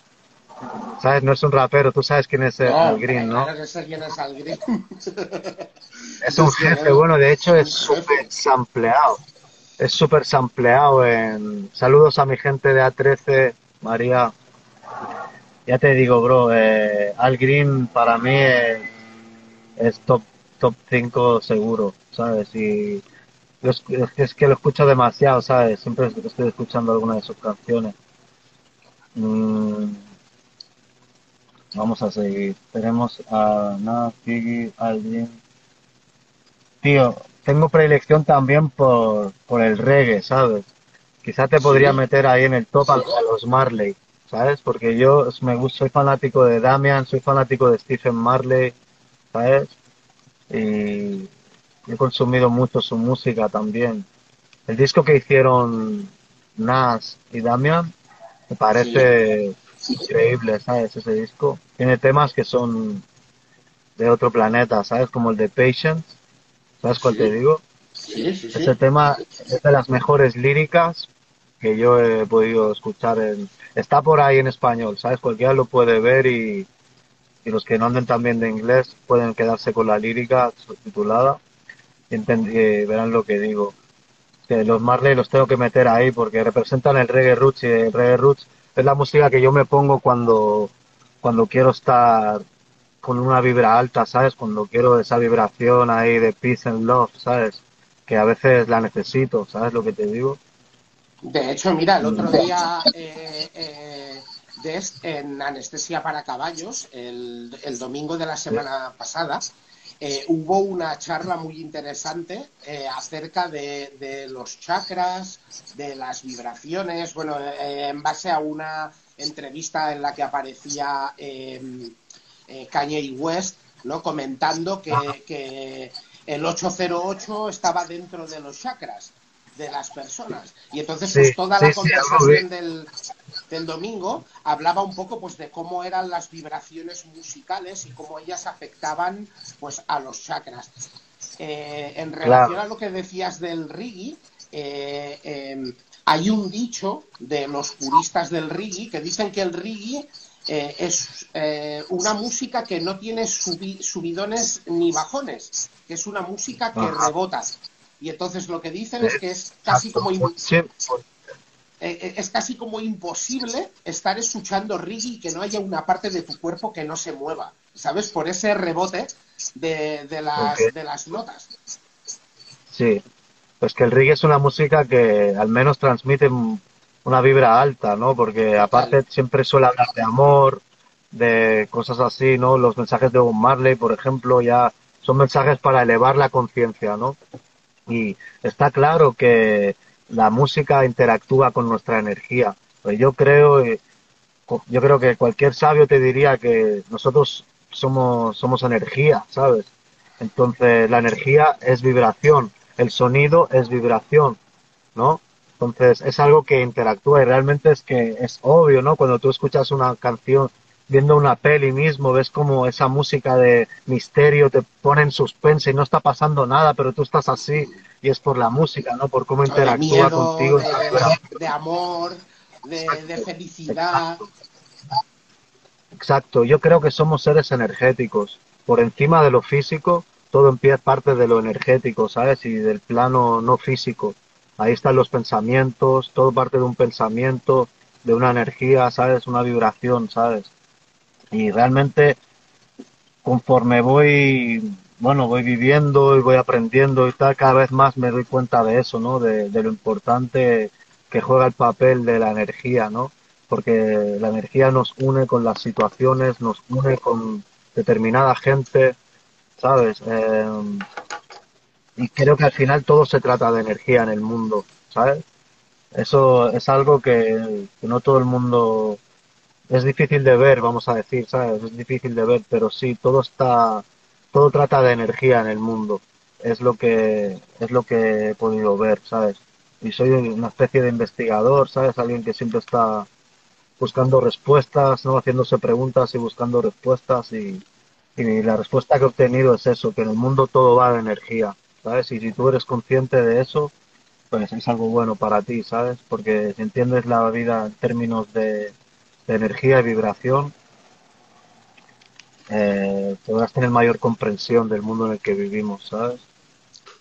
¿Sabes? No es un rapero, tú sabes quién es Al Green, ¿no? es Al Green. es un jefe, bueno, de hecho es súper sampleado. Es súper sampleado en... Saludos a mi gente de A13, María, ya te digo, bro, eh, Al Green para mí es, top top 5 seguro, ¿sabes? Y es, que lo escucho demasiado, ¿sabes? Siempre estoy escuchando alguna de sus canciones. Mm, vamos a seguir. Tenemos a Nada, Figgy, Al Green. Tío, tengo predilección también por, por el reggae, ¿sabes? Quizá te podría meter ahí en el top a los Marley. ¿Sabes? Porque yo me soy fanático de Damian, soy fanático de Stephen Marley, ¿sabes? Y he consumido mucho su música también. El disco que hicieron Nas y Damian me parece increíble, ¿sabes? Ese disco. Tiene temas que son de otro planeta, ¿sabes? Como el de Patience. ¿Sabes cuál te digo? Sí, sí, Ese tema es de las mejores líricas que yo he podido escuchar en, está por ahí en español, ¿sabes? Cualquiera lo puede ver y, y los que no anden también de inglés pueden quedarse con la lírica subtitulada y, verán lo que digo. Los Marley los tengo que meter ahí porque representan el reggae roots y el reggae roots es la música que yo me pongo cuando, cuando quiero estar con una vibra alta, ¿sabes? Cuando quiero esa vibración ahí de peace and love, ¿sabes? Que a veces la necesito, ¿sabes lo que te digo? De hecho, mira, el otro día eh, eh, en Anestesia para Caballos, el, domingo de la semana pasada, eh, hubo una charla muy interesante acerca de, los chakras, de las vibraciones, bueno, en base a una entrevista en la que aparecía Kanye West, ¿no? comentando que, que el 808 estaba dentro de los chakras de las personas. Y entonces, pues toda la conversación del, del, domingo hablaba un poco pues de cómo eran las vibraciones musicales y cómo ellas afectaban pues a los chakras. eh, en relación a lo que decías del reggae, eh, em, hay un dicho de los puristas del reggae que dicen que el reggae eh, es una música que no tiene subidones ni bajones, que es una música que rebota. Y entonces lo que dicen es que es casi como es casi como imposible estar escuchando reggae y que no haya una parte de tu cuerpo que no se mueva, ¿sabes? Por ese rebote de, las, de las notas. Sí, pues que el reggae es una música que al menos transmite una vibra alta, ¿no? Porque aparte siempre suele hablar de amor, de cosas así, ¿no? Los mensajes de Bob Marley, por ejemplo, ya son mensajes para elevar la conciencia, ¿no? Y está claro que la música interactúa con nuestra energía. Pues yo creo, eh, yo creo que cualquier sabio te diría que nosotros somos, somos energía, ¿sabes? Entonces, la energía es vibración, el sonido es vibración, ¿no? Entonces, es algo que interactúa y realmente es que es obvio, ¿no? Cuando tú escuchas una canción, viendo una peli mismo, ves como esa música de misterio te pone en suspense y no está pasando nada, pero tú estás así y es por la música, ¿no? Por cómo interactúa contigo. De, amor, de, felicidad. Exacto, yo creo que somos seres energéticos. Por encima de lo físico, todo empieza parte de lo energético, ¿sabes? Y del plano no físico. Ahí están los pensamientos, todo parte de un pensamiento, de una energía, ¿sabes? Una vibración, ¿sabes? Y realmente, conforme voy, bueno, voy viviendo y voy aprendiendo y tal, cada vez más me doy cuenta de eso, ¿no? De, de lo importante que juega el papel de la energía, ¿no? porque la energía nos une con las situaciones, nos une con determinada gente, ¿sabes? Em, y creo que al final todo se trata de energía en el mundo, ¿sabes? Eso es algo que, no todo el mundo es difícil de ver, vamos a decir, ¿sabes? Es difícil de ver, pero sí, todo está, todo trata de energía en el mundo. Es lo que, es lo que he podido ver, ¿sabes? Y soy una especie de investigador, ¿sabes? Alguien que siempre está buscando respuestas, ¿no? haciéndose preguntas y buscando respuestas y, la respuesta que he obtenido es eso, que en el mundo todo va de energía, ¿sabes? Y si tú eres consciente de eso, pues es algo bueno para ti, ¿sabes? Porque si entiendes la vida en términos de, energía y vibración, eh, podrás tener mayor comprensión del mundo en el que vivimos, ¿sabes?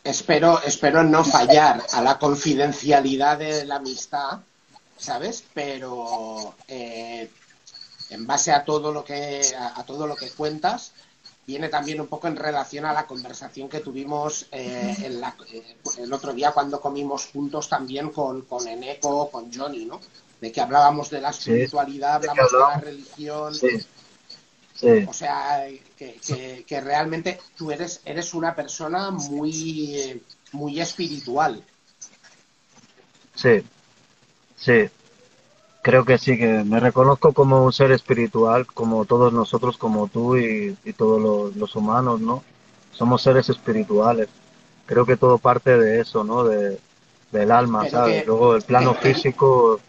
Espero, espero no fallar a la confidencialidad de la amistad ¿sabes? Pero eh, en base a todo lo que a, todo lo que cuentas viene también un poco en relación a la conversación que tuvimos eh, eh, el otro día cuando comimos juntos también con, con Eneco, con Johnny, ¿no? De que hablábamos de la espiritualidad, hablamos de la religión. O sea, que, que, realmente tú eres, eres una persona muy, muy espiritual. Sí, Sí, creo que sí, que me reconozco como un ser espiritual, como todos nosotros, como tú y, todos los, humanos, ¿no? Somos seres espirituales. Creo que todo parte de eso, ¿no? De, del alma, ¿sabes? Luego el plano físico...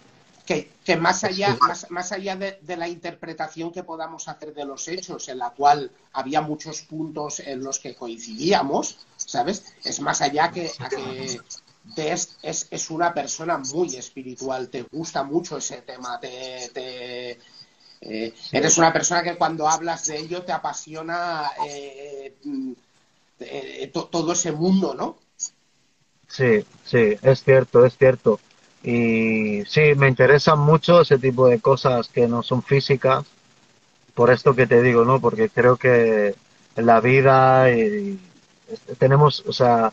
Que, más allá, más, más allá de, la interpretación que podamos hacer de los hechos, en la cual había muchos puntos en los que coincidíamos, ¿sabes? Es más allá que, a que es, es, una persona muy espiritual, te gusta mucho ese tema, te, eh, eres una persona que cuando hablas de ello te apasiona eh, eh, todo ese mundo, ¿no? Sí, sí, es cierto, es cierto. Y sí, me interesan mucho ese tipo de cosas que no son físicas, por esto que te digo, ¿no? Porque creo que en la vida tenemos, o sea,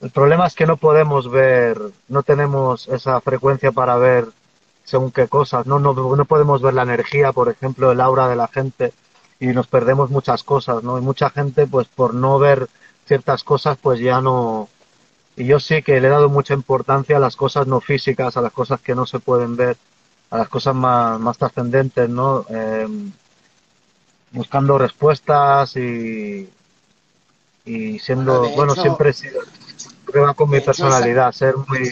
el problema es que no podemos ver, no tenemos esa frecuencia para ver según qué cosas, no, no, no podemos ver la energía, por ejemplo, el aura de la gente y nos perdemos muchas cosas, ¿no? Y mucha gente, pues por no ver ciertas cosas, pues ya no... Y yo sí que le he dado mucha importancia a las cosas no físicas, a las cosas que no se pueden ver, a las cosas más, más trascendentes, ¿no? Em, buscando respuestas y, y siendo, bueno, siempre he sido con mi personalidad, ser muy...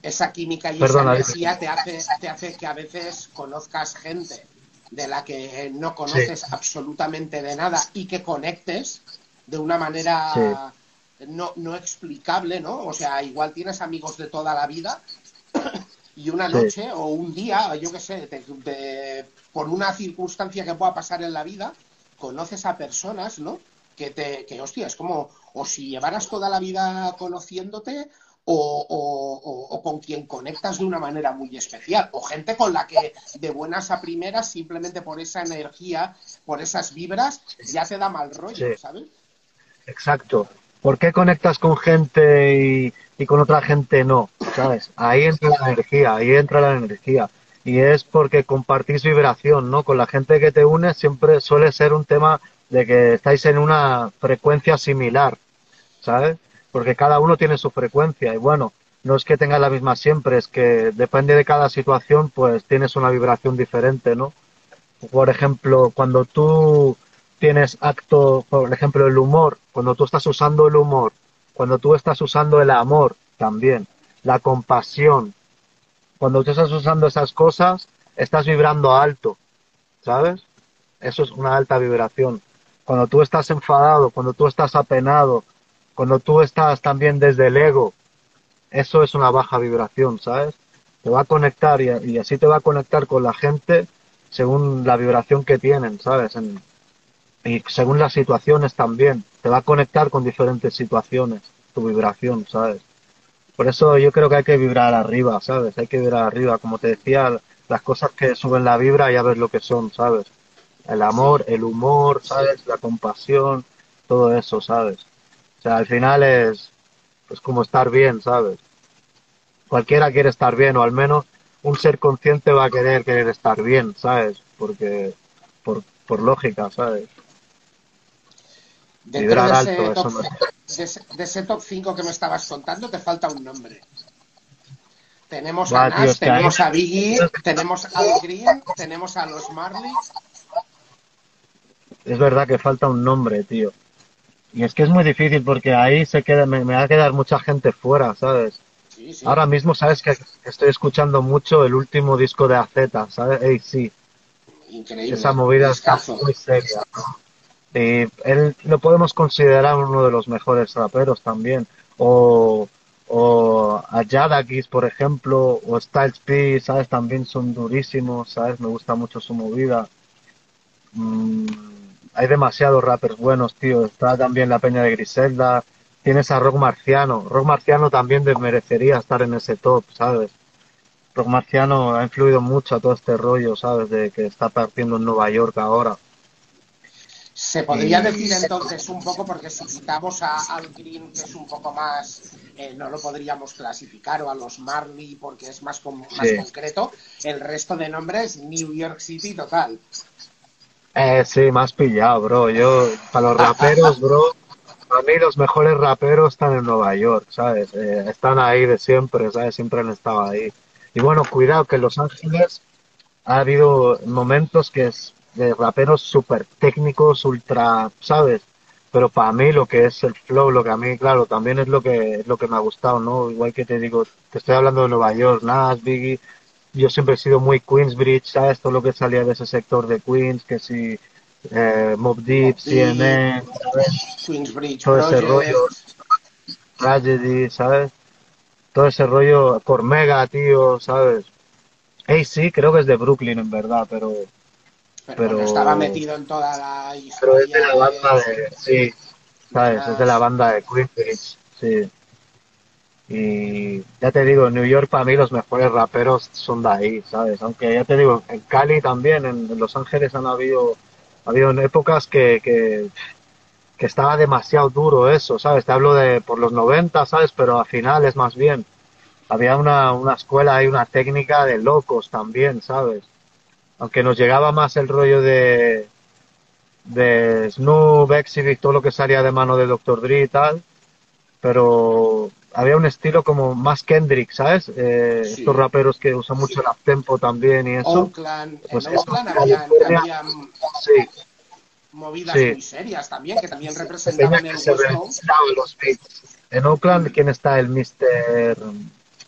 Esa química y esa energía te hace, te hace que a veces conozcas gente de la que no conoces absolutamente de nada y que conectes de una manera no, no explicable, ¿no? O sea, igual tienes amigos de toda la vida y una noche o un día, yo qué sé, por una circunstancia que pueda pasar en la vida, conoces a personas, ¿no? Que te, que hostia, es como, o si llevaras toda la vida conociéndote, o, con quien conectas de una manera muy especial, o gente con la que de buenas a primeras, simplemente por esa energía, por esas vibras, ya te da mal rollo, ¿sabes? Exacto. ¿Por qué conectas con gente y, con otra gente no? ¿Sabes? Ahí entra la energía, ahí entra la energía. Y es porque compartís vibración, ¿no? Con la gente que te une siempre suele ser un tema de que estáis en una frecuencia similar, ¿sabes? porque cada uno tiene su frecuencia y bueno, no es que tenga la misma siempre, es que depende de cada situación, pues tienes una vibración diferente, ¿no? Por ejemplo, cuando tú tienes acto, por ejemplo, el humor, cuando tú estás usando el humor, cuando tú estás usando el amor también, la compasión, cuando tú estás usando esas cosas, estás vibrando alto, ¿sabes? Eso es una alta vibración. Cuando tú estás enfadado, cuando tú estás apenado, cuando tú estás también desde el ego, eso es una baja vibración, ¿sabes? Te va a conectar y, así te va a conectar con la gente según la vibración que tienen, ¿sabes? Y según las situaciones también. Te va a conectar con diferentes situaciones, tu vibración, ¿sabes? Por eso yo creo que hay que vibrar arriba, ¿sabes? Hay que vibrar arriba. Como te decía, las cosas que suben la vibra ya ves lo que son, ¿sabes? El amor, el humor, ¿sabes? La compasión, todo eso, ¿sabes? al final es pues como estar bien, ¿sabes? Cualquiera quiere estar bien, o al menos un ser consciente va a querer querer estar bien, ¿sabes? Porque, por, por lógica, ¿sabes? Dentro de, ese top, de, ese, top 5 que me estabas contando, te falta un nombre. Tenemos a Nash, tenemos a Biggie, tenemos a Green, tenemos a los Marley. Es verdad que falta un nombre, tío. Y es que es muy difícil porque ahí se queda, me, va a quedar mucha gente fuera, ¿sabes? Ahora mismo, ¿sabes? Que estoy escuchando mucho el último disco de AZ, ¿sabes? Hey, sí. Increíble. Esa movida está muy seria. Y él lo podemos considerar uno de los mejores raperos también. O, o a Jadakis, por ejemplo, o Styles P, ¿sabes? También son durísimos, ¿sabes? Me gusta mucho su movida. Mm, hay demasiados rappers buenos, tío. Está también la Peña de Griselda. Tienes a Rock Marciano. Rock Marciano también merecería estar en ese top, ¿sabes? Rock Marciano ha influido mucho a todo este rollo, ¿sabes? De que está partiendo en Nueva York ahora. Se podría decir entonces un poco, porque si quitamos a Al Green, que es un poco más, eh, no lo podríamos clasificar, o a los Marley, porque es más, más concreto, el resto de nombres New York City total. Eh, sí, más pillado, bro. Yo, para los raperos, bro, para mí los mejores raperos están en Nueva York, ¿sabes? Eh, están ahí de siempre, ¿sabes? Siempre han estado ahí. Y bueno, cuidado que en Los Ángeles ha habido momentos que es de raperos súper técnicos, ultra, ¿sabes? Pero para mí lo que es el flow, lo que a mí, claro, también es lo que, lo que me ha gustado, ¿no? Igual que te digo, te estoy hablando de Nueva York, Nas, Biggie, yo siempre he sido muy Queensbridge, ¿sabes? Todo lo que salía de ese sector de Queens, que si eh, Mob Deep, CNN, Queensbridge, todo ese rollo, Tragedy, ¿sabes? Todo ese rollo, por Mega, tío, ¿sabes? Hey, sí, creo que es de Brooklyn, en verdad, pero... Pero, estaba metido en toda la historia. Pero es de la banda de... Sí, ¿sabes? Es de la banda de Queensbridge, sí. Y ya te digo, en New York para mí los mejores raperos son de ahí, ¿sabes? Aunque ya te digo, en Cali también, en, Los Ángeles han habido, ha habido épocas que, que, que, estaba demasiado duro eso, ¿sabes? Te hablo de por los 90, ¿sabes? Pero a finales más bien. Había una, una escuela y una técnica de locos también, ¿sabes? Aunque nos llegaba más el rollo de, de Snoop, Exhibit, todo lo que salía de mano de Dr. Dre y tal, pero había un estilo como más Kendrick, ¿sabes? Eh, Estos raperos que usan mucho el tempo también y eso. Oakland, pues en Oakland había, sí. movidas muy serias también, que también representaban el los En Oakland, ¿quién está el Mr.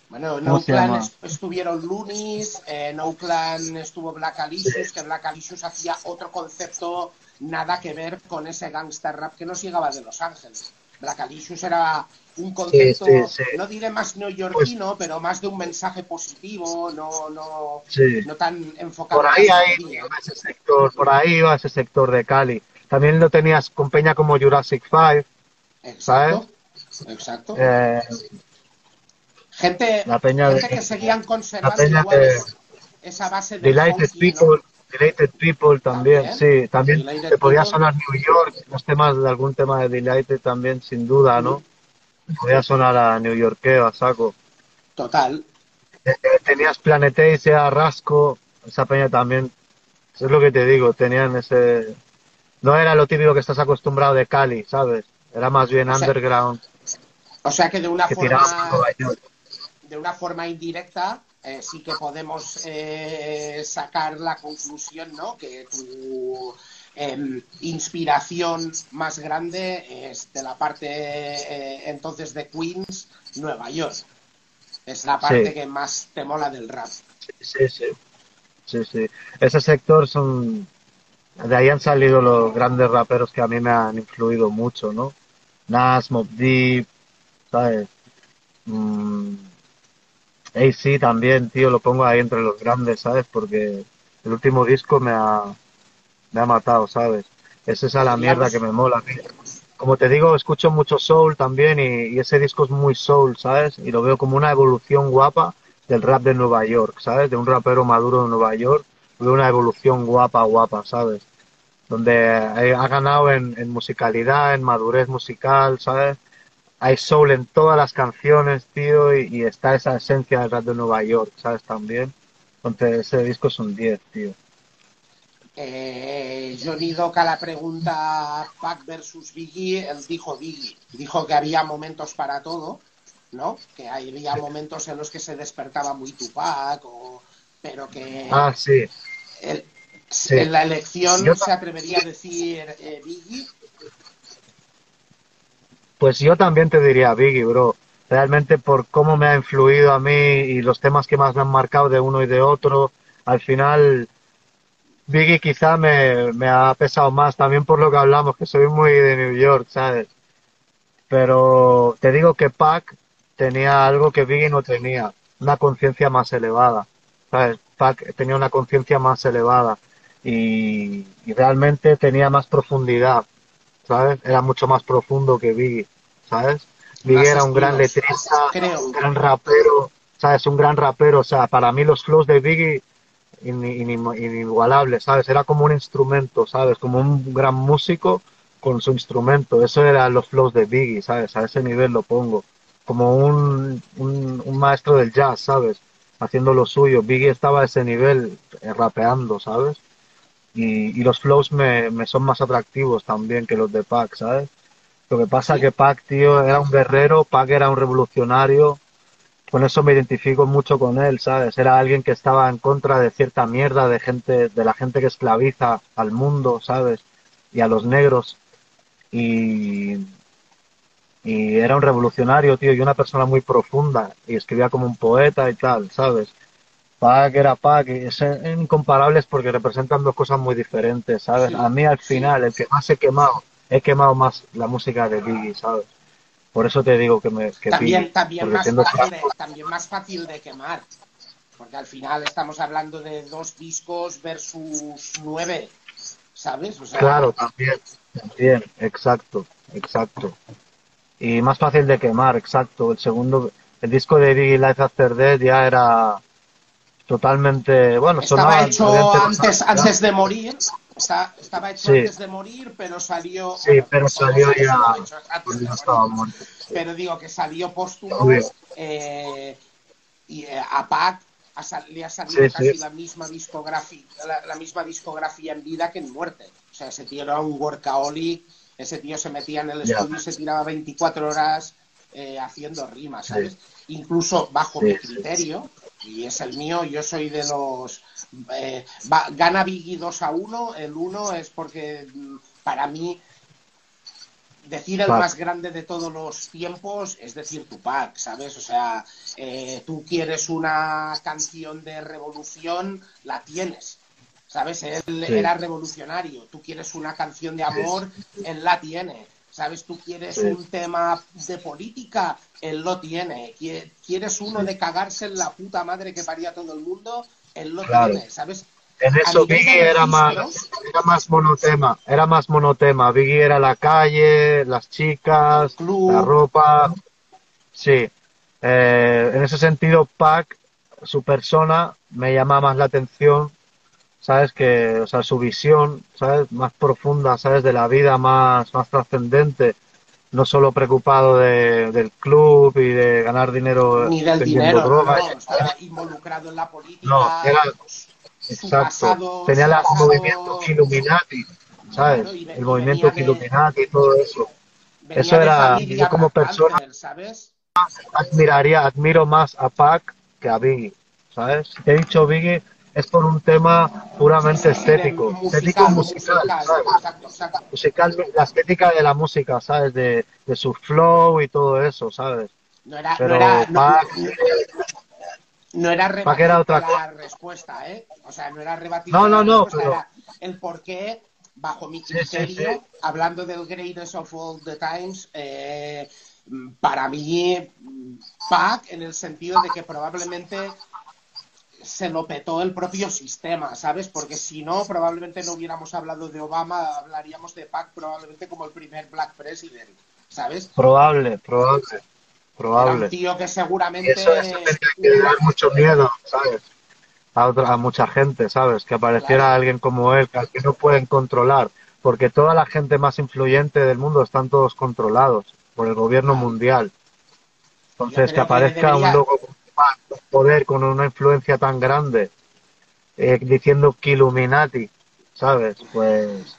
Bueno, en Oakland estuvieron Loonies, en Oakland estuvo Black Alicious, que Black Alicious hacía otro concepto nada que ver con ese gangster rap que nos llegaba de Los Ángeles. Black Alicious era un concepto, no diré más neoyorquino, pues pero más de un mensaje positivo, no, no, no tan enfocado. Por ahí, iba ese sector, por ahí iba ese sector de Cali. También lo tenías con peña como Jurassic Five, exacto, Exacto. Eh, gente, la peña gente que seguían conservando igual esa base de Delighted People, Delighted People también, sí, también te podía sonar New York, los temas de algún tema de Delighted también, sin duda, ¿no? Podía sonar a New Yorkeo, a saco. Total. Eh, eh, tenías Planetesia, Rasco, esa peña también, eso es lo que te digo, tenían ese... No era lo típico que estás acostumbrado de Cali, ¿sabes? Era más bien underground. O sea que de una forma... De una forma indirecta, eh, sí que podemos eh, sacar la conclusión, ¿no? Que tu em, inspiración más grande es de la parte eh, entonces de Queens, Nueva York. Es la parte que más te mola del rap. Sí, sí. Sí, sí. Ese sector son. De ahí han salido los grandes raperos que a mí me han influido mucho, ¿no? Nas, Mob Deep, ¿sabes? Mm, AC también, tío, lo pongo ahí entre los grandes, ¿sabes? Porque el último disco me ha, me ha matado, ¿sabes? Es esa la mierda que me mola. Como te digo, escucho mucho soul también y, ese disco es muy soul, ¿sabes? Y lo veo como una evolución guapa del rap de Nueva York, ¿sabes? De un rapero maduro de Nueva York, veo una evolución guapa, guapa, ¿sabes? Donde ha ganado en, en musicalidad, en madurez musical, ¿sabes? Hay soul en todas las canciones, tío, y, está esa esencia del rap de Nueva York, ¿sabes? También. Entonces, ese disco es un 10, tío. Eh, Johnny Doca la pregunta Pac versus Biggie, él dijo Biggie. Dijo que había momentos para todo, ¿no? Que había momentos en los que se despertaba muy Tupac, o, pero que. Ah, sí. En la elección se atrevería a decir eh, Biggie pues yo también te diría Biggie, bro. Realmente por cómo me ha influido a mí y los temas que más me han marcado de uno y de otro, al final Biggie quizá me, ha pesado más, también por lo que hablamos, que soy muy de New York, ¿sabes? Pero te digo que Pac tenía algo que Biggie no tenía, una conciencia más elevada, ¿sabes? Pac tenía una conciencia más elevada y realmente tenía más profundidad ¿sabes? Era mucho más profundo que Biggie, ¿sabes? Biggie era un gran letrista, un gran rapero, ¿sabes? Un gran rapero, o sea, para mí los flows de Biggie inigualables, ¿sabes? Era como un instrumento, ¿sabes? Como un gran músico con su instrumento. Eso eran los flows de Biggie, ¿sabes? A ese nivel lo pongo. Como un, un, maestro del jazz, ¿sabes? Haciendo lo suyo. Biggie estaba a ese nivel eh, rapeando, ¿sabes? Y, los flows me, me, son más atractivos también que los de Pac, ¿sabes? Lo que pasa es que Pac, tío, era un guerrero, Pac era un revolucionario, con eso me identifico mucho con él, ¿sabes? Era alguien que estaba en contra de cierta mierda de gente, de la gente que esclaviza al mundo, ¿sabes? Y a los negros. Y, y era un revolucionario, tío, y una persona muy profunda, y escribía como un poeta y tal, ¿sabes? Pac era Pac, es incomparables porque representan dos cosas muy diferentes, ¿sabes? a mí al final, el que más he quemado, he quemado más la música de Biggie, ¿sabes? Por eso te digo que me... Que también, también, más fácil de, también más fácil de quemar, porque al final estamos hablando de dos discos versus nueve, ¿sabes? claro, también, también, exacto, exacto. Y más fácil de quemar, exacto. El segundo, el disco de Biggie Life After Death ya era totalmente, bueno, estaba hecho antes, antes de morir, estaba hecho antes de morir, pero salió. Sí, pero salió ya. pero digo que salió póstumo eh, y eh, a Pac le ha salido casi la misma discografía, la, misma discografía en vida que en muerte. O sea, ese tío era un workaholic, ese tío se metía en el estudio y se tiraba 24 horas eh, haciendo rimas, ¿sabes? Incluso bajo mi criterio, y es el mío, yo soy de los... Eh, gana Biggie 2 a 1, el 1 es porque mm, para mí decir el más grande de todos los tiempos es decir Tupac, ¿sabes? O sea, eh, tú quieres una canción de revolución, la tienes, ¿sabes? Él era revolucionario, tú quieres una canción de amor, él la tiene ¿Sabes? Tú quieres un tema de política, él lo tiene. Quieres uno de cagarse en la puta madre que paría todo el mundo, él lo tiene, ¿sabes? En eso Biggie era más, era más monotema, era más monotema. Biggie era la calle, las chicas, la ropa. Sí. Eh, en ese sentido, Pac, su persona, me llama más la atención ¿sabes? Que, o sea, su visión, ¿sabes? Más profunda, ¿sabes? De la vida, más, más trascendente. No solo preocupado de, del club y de ganar dinero. Ni del dinero, drogas. No, involucrado en la política. No, era. Exacto. Tenía el movimiento Illuminati, ¿sabes? el movimiento Illuminati y todo eso. Eso era. Yo como persona. ¿sabes? Admiraría, admiro más a Pac que a Biggie, ¿sabes? he dicho Biggie es por un tema puramente estético, estético musical, ¿sabes? Musical, la estética de la música, ¿sabes? De, de su flow y todo eso, ¿sabes? No era, Pero no era, no, era rebatir era otra la respuesta, ¿eh? O sea, no era rebatir no, no, no, era el por qué, bajo mi criterio, hablando del greatest of all the times, eh, para mí, Pac, en el sentido de que probablemente se lo petó el propio sistema, ¿sabes? Porque si no, probablemente no hubiéramos hablado de Obama, hablaríamos de Pac probablemente como el primer Black President, ¿sabes? Probable, probable, probable. un tío que seguramente... eso, que dar mucho miedo, ¿sabes? A, otra, a mucha gente, ¿sabes? Que apareciera alguien como él, que, que no pueden controlar, porque toda la gente más influyente del mundo están todos controlados por el gobierno mundial. Entonces, que aparezca un loco poder con una influencia tan grande eh, diciendo que Illuminati, ¿sabes? Pues,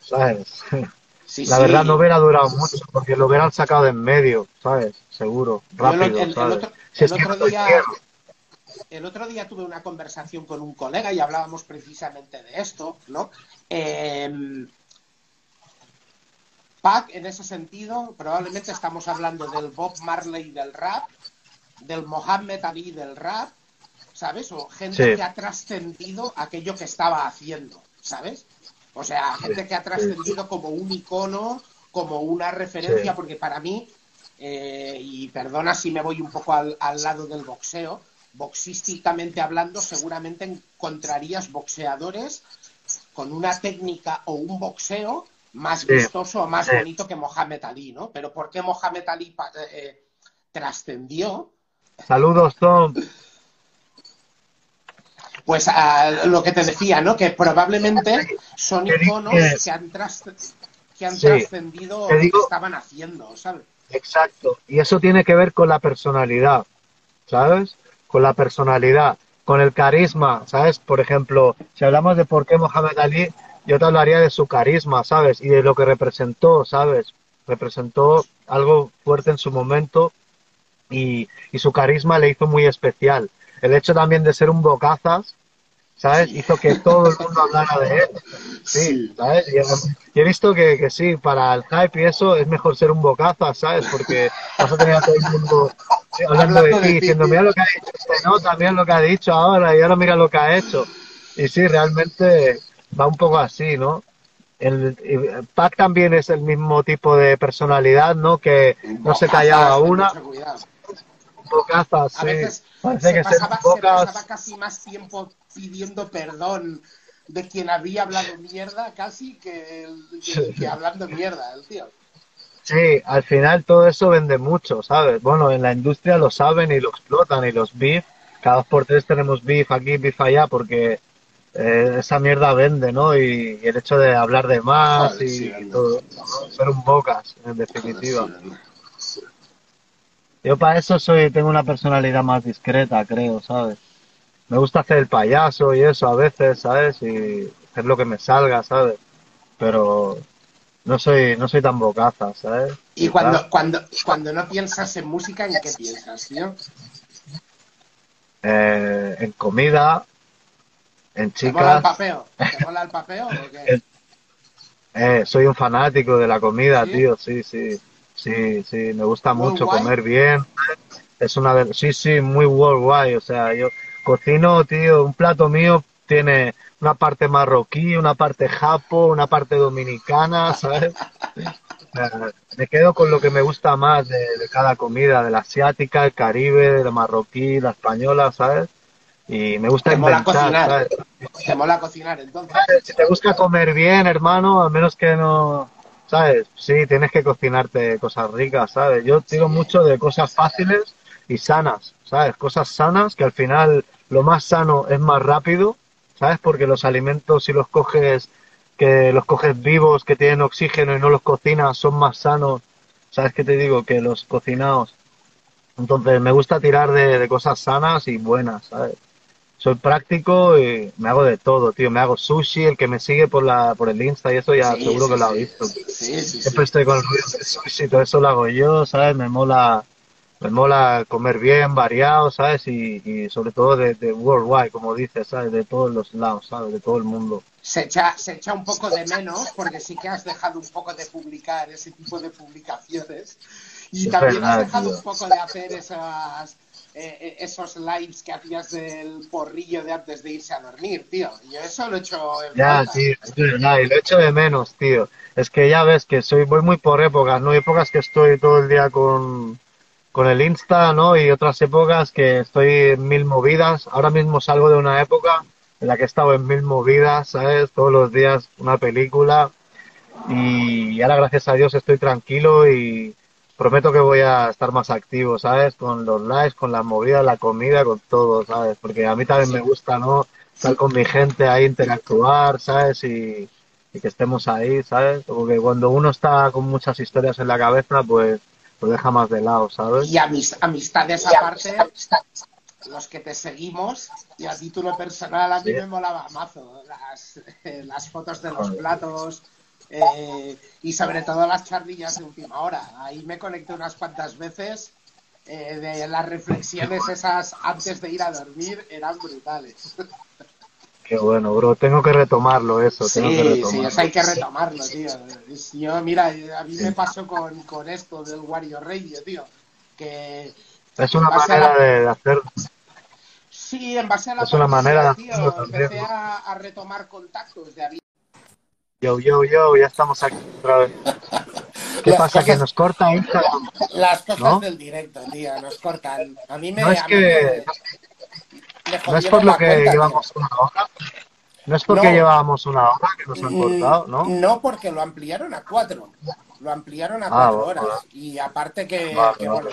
¿sabes? la verdad no hubiera durado mucho porque lo hubieran sacado de en medio, ¿sabes? Seguro, rápido, el, otro, día, el otro día tuve una conversación con un colega y hablábamos precisamente de esto, ¿no? Eh, Pac, en ese sentido, probablemente estamos hablando del Bob Marley del rap, del Mohammed Ali del rap, ¿sabes? O gente que ha trascendido aquello que estaba haciendo, ¿sabes? O sea, gente que ha trascendido como un icono, como una referencia, porque para mí, eh, y perdona si me voy un poco al, lado del boxeo, boxísticamente hablando, seguramente encontrarías boxeadores con una técnica o un boxeo más vistoso o más bonito que Mohamed Ali, ¿no? Pero ¿por qué Mohamed Ali eh, trascendió? Saludos, Tom. Pues a lo que te decía, ¿no? Que probablemente son iconos que han, que han trascendido lo que estaban haciendo, ¿sabes? Exacto. Y eso tiene que ver con la personalidad, ¿sabes? Con la personalidad, con el carisma, ¿sabes? Por ejemplo, si hablamos de por qué Mohamed Ali, yo te hablaría de su carisma, ¿sabes? Y de lo que representó, ¿sabes? Representó algo fuerte en su momento y, y, su carisma le hizo muy especial. El hecho también de ser un bocazas, ¿sabes? Hizo que todo el mundo hablara de él. Sí, ¿sabes? Y, he visto que, que, sí, para el hype y eso es mejor ser un bocazas, ¿sabes? Porque vas a tener a todo el mundo hablando de ti, diciendo, mira lo que ha dicho este, no, también lo que ha dicho ahora, y ahora mira lo que ha hecho. Y sí, realmente va un poco así, ¿no? El, Pac también es el mismo tipo de personalidad, ¿no? Que no se callaba una a veces se, pasaba, casi más tiempo pidiendo perdón de quien había hablado mierda casi que, hablando mierda el tío. Sí, al final todo eso vende mucho, ¿sabes? Bueno, en la industria lo saben y lo explotan y los beef, cada dos por tres tenemos beef aquí, beef allá, porque eh, esa mierda vende, ¿no? Y, el hecho de hablar de más y, todo, ser un bocas, en definitiva. Yo para eso soy, tengo una personalidad más discreta, creo, ¿sabes? Me gusta hacer el payaso y eso a veces, ¿sabes? Y hacer lo que me salga, ¿sabes? Pero no soy, no soy tan bocaza, ¿sabes? Y cuando, cuando, cuando no piensas en música, ¿en qué piensas, tío? Eh, en comida, en chicas. ¿Te mola el papeo? ¿Te mola el papeo o qué? Eh, soy un fanático de la comida, tío, sí, sí. Sí, sí, me gusta mucho comer bien. Es una de, sí, sí, muy worldwide. O sea, yo cocino, tío, un plato mío tiene una parte marroquí, una parte japo, una parte dominicana, ¿sabes? me quedo con lo que me gusta más de, cada comida, de la asiática, el caribe, de la marroquí, la española, ¿sabes? Y me gusta inventar, cocinar. ¿sabes? Te mola cocinar, entonces. Si te gusta comer bien, hermano, al menos que no, ¿sabes? Sí, tienes que cocinarte cosas ricas, ¿sabes? Yo tiro mucho de cosas fáciles y sanas, ¿sabes? Cosas sanas que al final lo más sano es más rápido, ¿sabes? Porque los alimentos si los coges que los coges vivos, que tienen oxígeno y no los cocinas, son más sanos, ¿sabes qué te digo? Que los cocinados. Entonces me gusta tirar de, cosas sanas y buenas, ¿sabes? Soy práctico y me hago de todo, tío. Me hago sushi, el que me sigue por la por el Insta y eso ya seguro que lo ha visto. Siempre estoy con el ruido de sushi, todo eso lo hago yo, ¿sabes? Me mola me mola comer bien, variado, ¿sabes? Y, sobre todo de, worldwide, como dices, ¿sabes? De todos los lados, ¿sabes? De todo el mundo. Se echa, se echa un poco de menos porque sí que has dejado un poco de publicar ese tipo de publicaciones y también has dejado un poco de hacer esas, eh, eh, esos lives que hacías del porrillo de antes de irse a dormir, tío. Y eso lo he hecho en Ya, sí, lo he hecho de menos, tío. Es que ya ves que soy voy muy por épocas, ¿no? Hay épocas que estoy todo el día con con el Insta, ¿no? Y otras épocas que estoy en mil movidas. Ahora mismo salgo de una época en la que he estado en mil movidas, ¿sabes? Todos los días una película. Y ahora, gracias a Dios, estoy tranquilo y prometo que voy a estar más activo, ¿sabes? Con los likes, con las movidas, la comida, con todo, ¿sabes? Porque a mí también me gusta, ¿no? Estar con mi gente ahí, interactuar, ¿sabes? Y, y que estemos ahí, ¿sabes? Porque cuando uno está con muchas historias en la cabeza, pues lo deja más de lado, ¿sabes? Y amistades aparte, los que te seguimos, y a título personal a mí me molaba mazo las, las fotos de los platos eh, y sobre todo las charlillas de última hora. Ahí me conecté unas cuantas veces. Eh, de las reflexiones esas antes de ir a dormir eran brutales. Qué bueno, bro. Tengo que retomarlo eso. Sí, sí, eso hay que retomarlo, tío. Yo, mira, a mí me pasó con, con esto del Wario Radio, tío. Que es una manera de hacer. Sí, en base a la es una manera de tío, empecé a, a, retomar contactos de Yo, yo, yo, ya estamos aquí otra vez. ¿Qué pasa? ¿Que nos corta Instagram? Las cosas del directo, tío, nos cortan. A mí me. No es que. No es por lo que llevamos una hora. No es porque llevábamos una hora que nos han mm, cortado, ¿no? No, porque lo ampliaron a cuatro. Lo ampliaron a ah, cuatro horas. Y aparte que, bueno,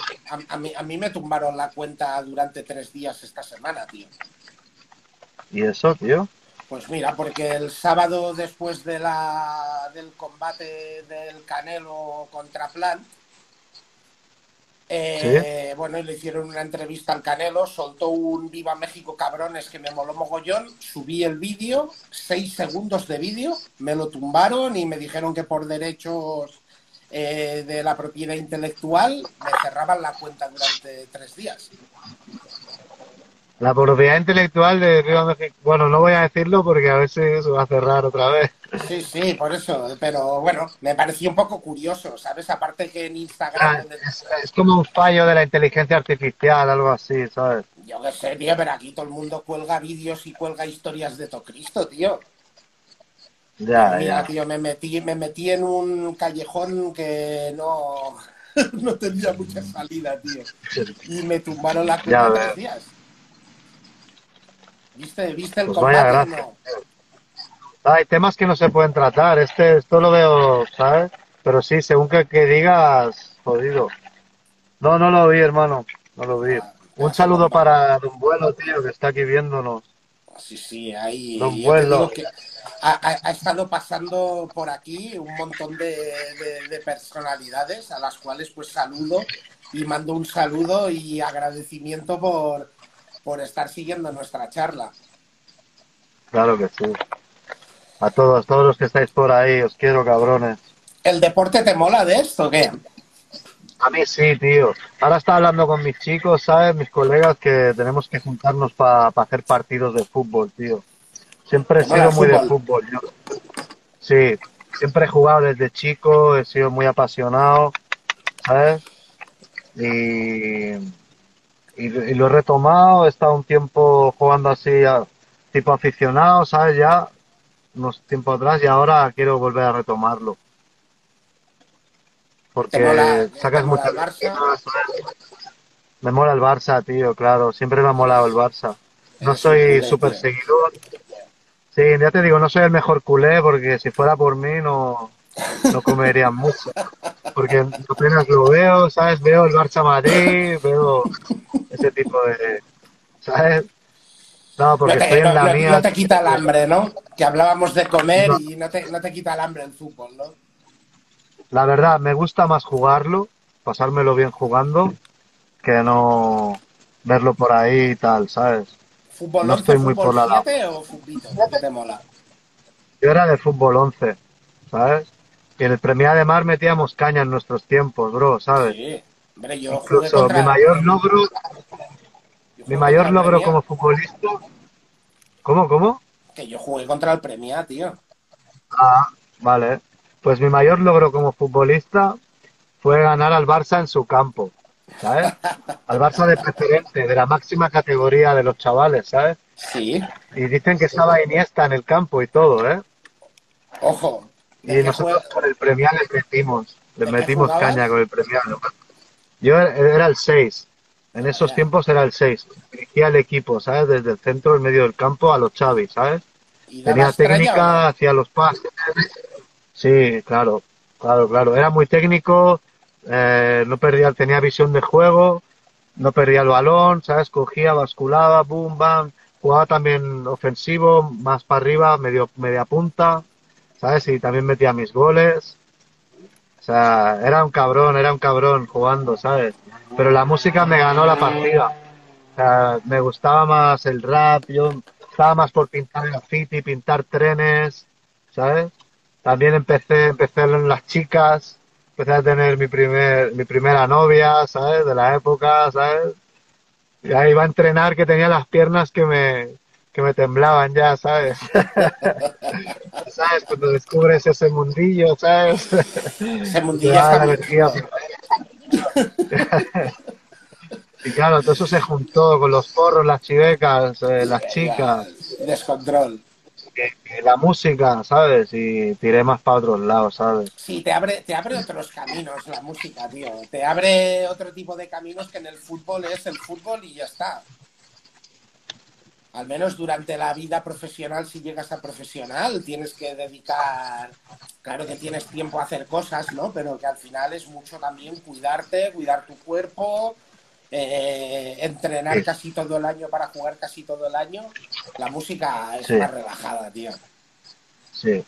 a, mí, a mí me tumbaron la cuenta durante tres días esta semana, tío. ¿Y eso, tío? Pues mira, porque el sábado después de la, del combate del Canelo contra Plant, eh, bueno, le hicieron una entrevista al Canelo, soltó un Viva México cabrones que me moló mogollón, subí el vídeo, seis segundos de vídeo, me lo tumbaron y me dijeron que por derechos eh, de la propiedad intelectual me cerraban la cuenta durante tres días. La propiedad intelectual de Viva México, bueno, no voy a decirlo porque a veces se va a cerrar otra vez. Sí, sí, por eso. Pero bueno, me pareció un poco curioso, ¿sabes? Aparte que en Instagram... Ah, es, como un fallo de la inteligencia artificial, algo así, ¿sabes? Yo qué sé, tío, pero aquí todo el mundo cuelga vídeos y cuelga historias de Tocristo, tío. Ya, Mira, tío, me metí, me metí en un callejón que no, no tenía mucha salida, tío. Y me tumbaron la cuenta tres días. ¿Viste, ¿Viste el pues combate? No? Hay temas que no se pueden tratar. Este, esto lo veo, ¿sabes? Pero sí, según que, que digas, jodido. No, no lo vi, hermano. No lo vi. Ah, Un saludo para Don Vuelo, tío, que está aquí viéndonos. Sí, sí, ahí. Don Vuelo. ha, estado pasando por aquí un montón de, de, personalidades a las cuales pues saludo y mando un saludo y agradecimiento por, por estar siguiendo nuestra charla. Claro que sí. A todos, todos los que estáis por ahí, os quiero, cabrones. ¿El deporte te mola de esto o qué? A mí sí, tío. Ahora está hablando con mis chicos, ¿sabes? Mis colegas que tenemos que juntarnos para hacer partidos de fútbol, tío. Siempre he sido muy de fútbol. Yo. Sí, siempre he jugado desde chico, he sido muy apasionado, ¿sabes? Y, y, lo he retomado, he estado un tiempo jugando así, tipo aficionado, ¿sabes? Ya unos tiempo atrás y ahora quiero volver a retomarlo. porque sacas mucho... Me mola el Barça, tío, claro. Siempre me ha molado el Barça. No soy súper seguidor. Sí, ya te digo, no soy el mejor culé porque si fuera por mí no, no comería mucho. Porque apenas lo veo, ¿sabes? Veo el Barça Madrid, veo ese tipo de... ¿Sabes? No, porque estoy en la mía. No te quita el hambre, ¿no? Que hablábamos de comer y no te, no te quita el hambre el fútbol, ¿no? La verdad, me gusta más jugarlo, pasármelo bien jugando, que no verlo por ahí y tal, ¿sabes? ¿Fútbol no estoy muy por la o futbito? ¿Qué te mola? Yo era de fútbol 11, ¿sabes? Y en el Premia de Mar metíamos caña en nuestros tiempos, bro, ¿sabes? Sí. Hombre, yo Incluso mi mayor logro, mi mayor logro como futbolista. ¿Cómo, cómo? Que yo jugué contra el Premia, tío. Ah, vale. Pues mi mayor logro como futbolista fue ganar al Barça en su campo, ¿sabes? Al Barça de preferente, de la máxima categoría de los chavales, ¿sabes? Sí. Y dicen que estaba Iniesta en el campo y todo, ¿eh? Ojo. Y nosotros con el premial les metimos, les metimos caña con el premial. Yo era el 6, en esos tiempos era el 6. Dirigía el equipo, ¿sabes? Desde el centro, en medio del campo, a los Chavis, ¿sabes? Tenía técnica, hacía los pases. Sí, claro, claro, claro. Era muy técnico, eh, no perdía, tenía visión de juego, no perdía el balón, ¿sabes? Cogía, basculaba, boom, bam. Jugaba también ofensivo, más para arriba, medio, media punta, ¿sabes? Y también metía mis goles. O sea, era un cabrón, era un cabrón jugando, ¿sabes? Pero la música me ganó la partida. O sea, me gustaba más el rap, yo estaba más por pintar graffiti, pintar trenes, ¿sabes? También empecé, empecé en las chicas, empecé a tener mi primer, mi primera novia, ¿sabes? De la época, ¿sabes? Y ahí iba a entrenar que tenía las piernas que me, que me temblaban ya, ¿sabes? ¿Sabes? Cuando descubres ese mundillo, ¿sabes? Ese mundillo está Y claro, todo eso se juntó con los porros, las chivecas, eh, las chicas. Descontrol la música, ¿sabes? Y tiré más para otros lados, ¿sabes? Sí, te abre, te abre otros caminos la música, tío. Te abre otro tipo de caminos que en el fútbol es el fútbol y ya está. Al menos durante la vida profesional, si llegas a profesional, tienes que dedicar, claro que tienes tiempo a hacer cosas, ¿no? Pero que al final es mucho también cuidarte, cuidar tu cuerpo, eh, entrenar casi todo el año para jugar casi todo el año, la música es más relajada, tío. Sí.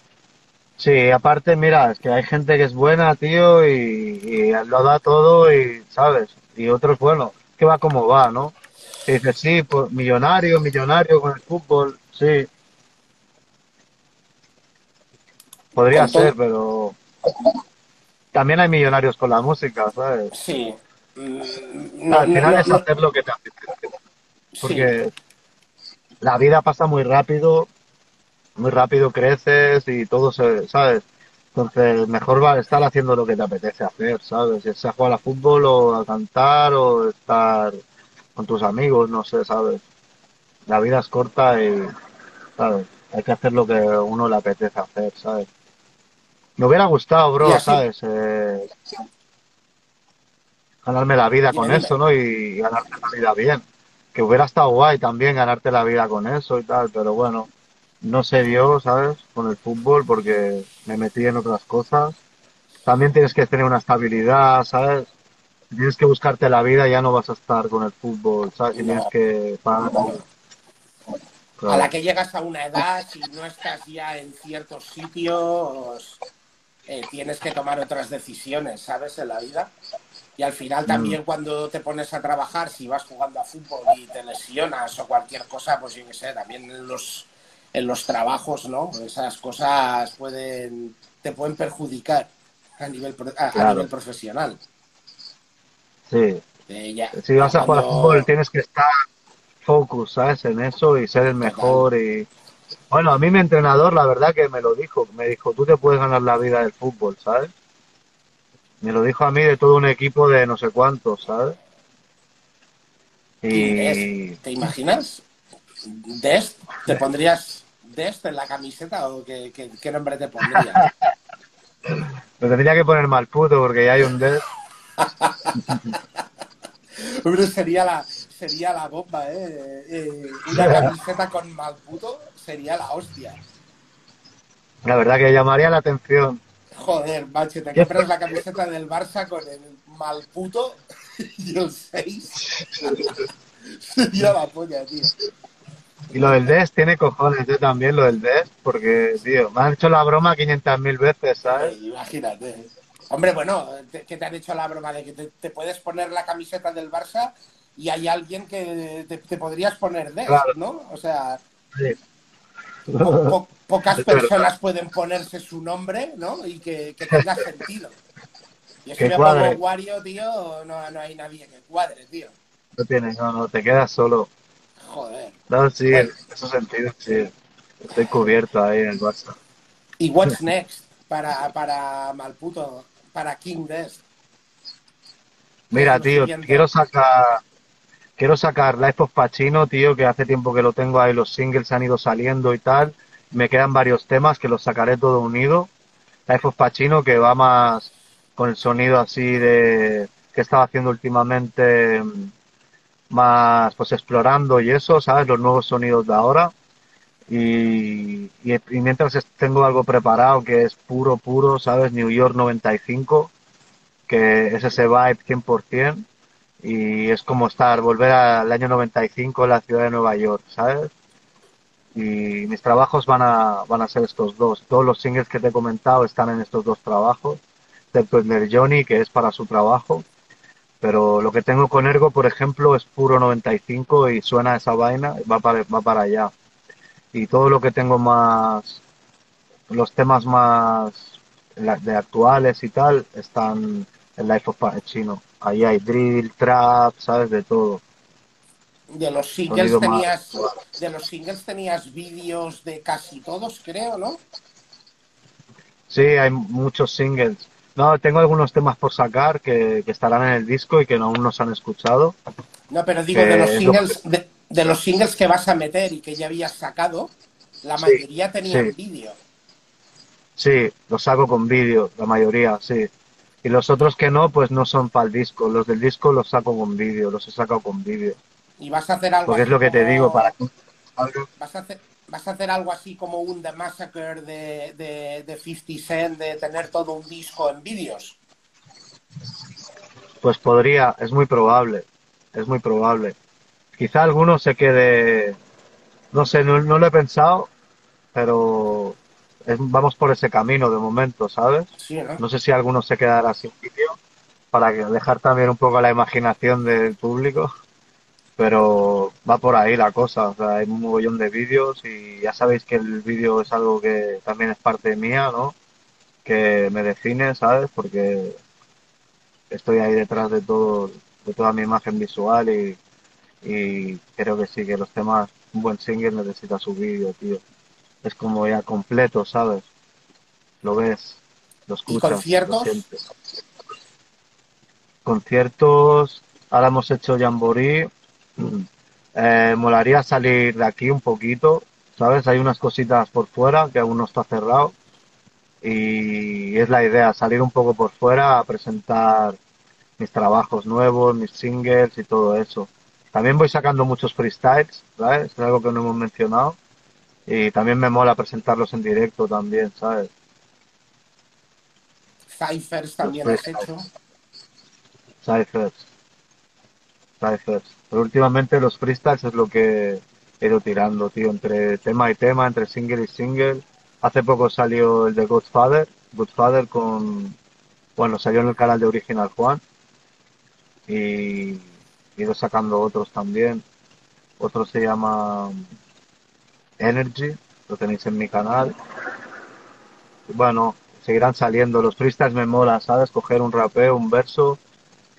Sí, aparte, mira, es que hay gente que es buena, tío, y, lo da todo y, ¿sabes? Y otros, bueno, que va como va, ¿no? Y dice, sí, pues millonario, millonario con el fútbol, sí. Podría ser, pero también hay millonarios con la música, ¿sabes? Sí, Mm, al final es hacer lo que te apetece. Porque la vida pasa muy rápido, muy rápido creces y todo se, ¿sabes? Entonces, mejor va a estar haciendo lo que te apetece hacer, ¿sabes? Si sea jugar a fútbol o a cantar o estar con tus amigos, no sé, ¿sabes? La vida es corta y, ¿sabes? Hay que hacer lo que uno le apetece hacer, ¿sabes? Me hubiera gustado, bro, ¿sabes? Eh, ganarme la vida con eso, ¿no? Y ganarte la vida bien. Que hubiera estado guay también ganarte la vida con eso y tal, pero bueno, no se dio, ¿sabes? Con el fútbol porque me metí en otras cosas. También tienes que tener una estabilidad, ¿sabes? Tienes que buscarte la vida, ya no vas a estar con el fútbol, ¿sabes? tienes que pagar. A la que llegas a una edad, si no estás ya en ciertos sitios, eh, tienes que tomar otras decisiones, ¿sabes? En la vida. Y al final mm. también cuando te pones a trabajar, si vas jugando a fútbol y te lesionas o cualquier cosa, pues yo qué sé, también en los, en los trabajos, ¿no? Esas cosas pueden, te pueden perjudicar a nivel, a, nivel profesional. Sí. si vas a jugar a fútbol tienes que estar focus, ¿sabes? En eso y ser el mejor y... Bueno, a mí mi entrenador la verdad que me lo dijo, me dijo, tú te puedes ganar la vida del fútbol, ¿sabes? Me lo dijo a mí de todo un equipo de no sé cuántos, ¿sabes? Y... ¿Te imaginas? ¿Dest? ¿Te pondrías Dest en la camiseta o qué, nombre te pondrías? Me tendría que poner mal puto porque ya hay un death. Hombre, sería la, sería la bomba, ¿eh? eh una camiseta con mal puto sería la hostia. La verdad que llamaría la atención. Joder, macho, te compras la camiseta del Barça con el mal puto y el 6. sería la polla, tío. Y lo del DES tiene cojones, yo también, lo del DES, porque, tío, me han hecho la broma 500.000 veces, ¿sabes? imagínate. Hombre, bueno, que te han hecho la broma de que te, puedes poner la camiseta del Barça y hay alguien que te, podrías poner DES, ¿no? O sea, pocas personas pueden ponerse su nombre, ¿no? Y que, tenga sentido. Y es que me pongo Wario, tío, no, no hay nadie que cuadre, tío. No tienes, no, no, te quedas solo. Joder. No, sí, en ese sentido, sí. Estoy cubierto ahí en el Barça. ¿Y what's next para, para Malputo, para King? Mira, tío, quiero sacar quiero sacar Life of Pacino, tío, que hace tiempo que lo tengo ahí, los singles han ido saliendo y tal. Me quedan varios temas que los sacaré todo unido. Life of Pacino, que va más con el sonido así de que estaba haciendo últimamente más pues explorando y eso, ¿sabes? Los nuevos sonidos de ahora. Y, y, mientras tengo algo preparado que es puro, puro, ¿sabes? New York 95, que es ese vibe 100%. Y es como estar, volver al año 95 en la ciudad de Nueva York, ¿sabes? Y mis trabajos van a, van a ser estos dos. Todos los singles que te he comentado están en estos dos trabajos, excepto el de Johnny, que es para su trabajo pero lo que tengo con Ergo, por ejemplo, es puro 95 y suena esa vaina, va para, va para allá. Y todo lo que tengo más, los temas más de actuales y tal, están en Life of Chino. Ahí hay drill, trap, sabes, de todo. De los singles tenías, de los singles tenías vídeos de casi todos, creo, ¿no? Sí, hay muchos singles. No, tengo algunos temas por sacar que, estarán en el disco y que aún no se han escuchado. No, pero digo, de los singles, de, los singles que vas a meter y que ya habías sacado, la mayoría tenían vídeo. Sí, los saco con vídeo, la mayoría, sí. Y los otros que no, pues no son para el disco. Los del disco los saco con vídeo, los he sacado con vídeo. ¿Y vas a hacer algo Porque es lo que te digo, para... ¿Vas a hacer, ¿Vas a hacer algo así como un The Massacre de, de, de 50 Cent, de tener todo un disco en vídeos? Pues podría, es muy probable, es muy probable. Quizá alguno se quede, no sé, no, lo he pensado, pero vamos por ese camino de momento, ¿sabes? ¿no? sé si alguno se quedará sin vídeo para dejar también un poco la imaginación del público pero va por ahí la cosa. O sea, hay un mogollón de vídeos y ya sabéis que el vídeo es algo que también es parte mía, ¿no? Que me define, ¿sabes? Porque estoy ahí detrás de todo, de toda mi imagen visual y, y creo que sí, que los temas, un buen single necesita su vídeo, tío. Es como ya completo, ¿sabes? Lo ves, lo escuchas. conciertos? conciertos, ahora hemos hecho Jamboree, eh, molaría salir de aquí un poquito, ¿sabes? Hay unas cositas por fuera que aún no está cerrado y es la idea, salir un poco por fuera a presentar mis trabajos nuevos, mis singles y todo eso. También voy sacando muchos freestyles, ¿sabes? Es algo que no hemos mencionado y también me mola presentarlos en directo también, ¿sabes? Cyphers también has hecho. Cyphers. Cyphers. Pero últimamente los freestyles es lo que he ido tirando, tío, entre tema y tema, entre single y single. Hace poco salió el de Godfather, Godfather con, bueno, salió en el canal de Original Juan y ido sacando otros también. Otro se llama Energy, lo tenéis en mi canal. bueno, seguirán saliendo. Los freestyles me mola, ¿sabes? Coger un rapeo, un verso,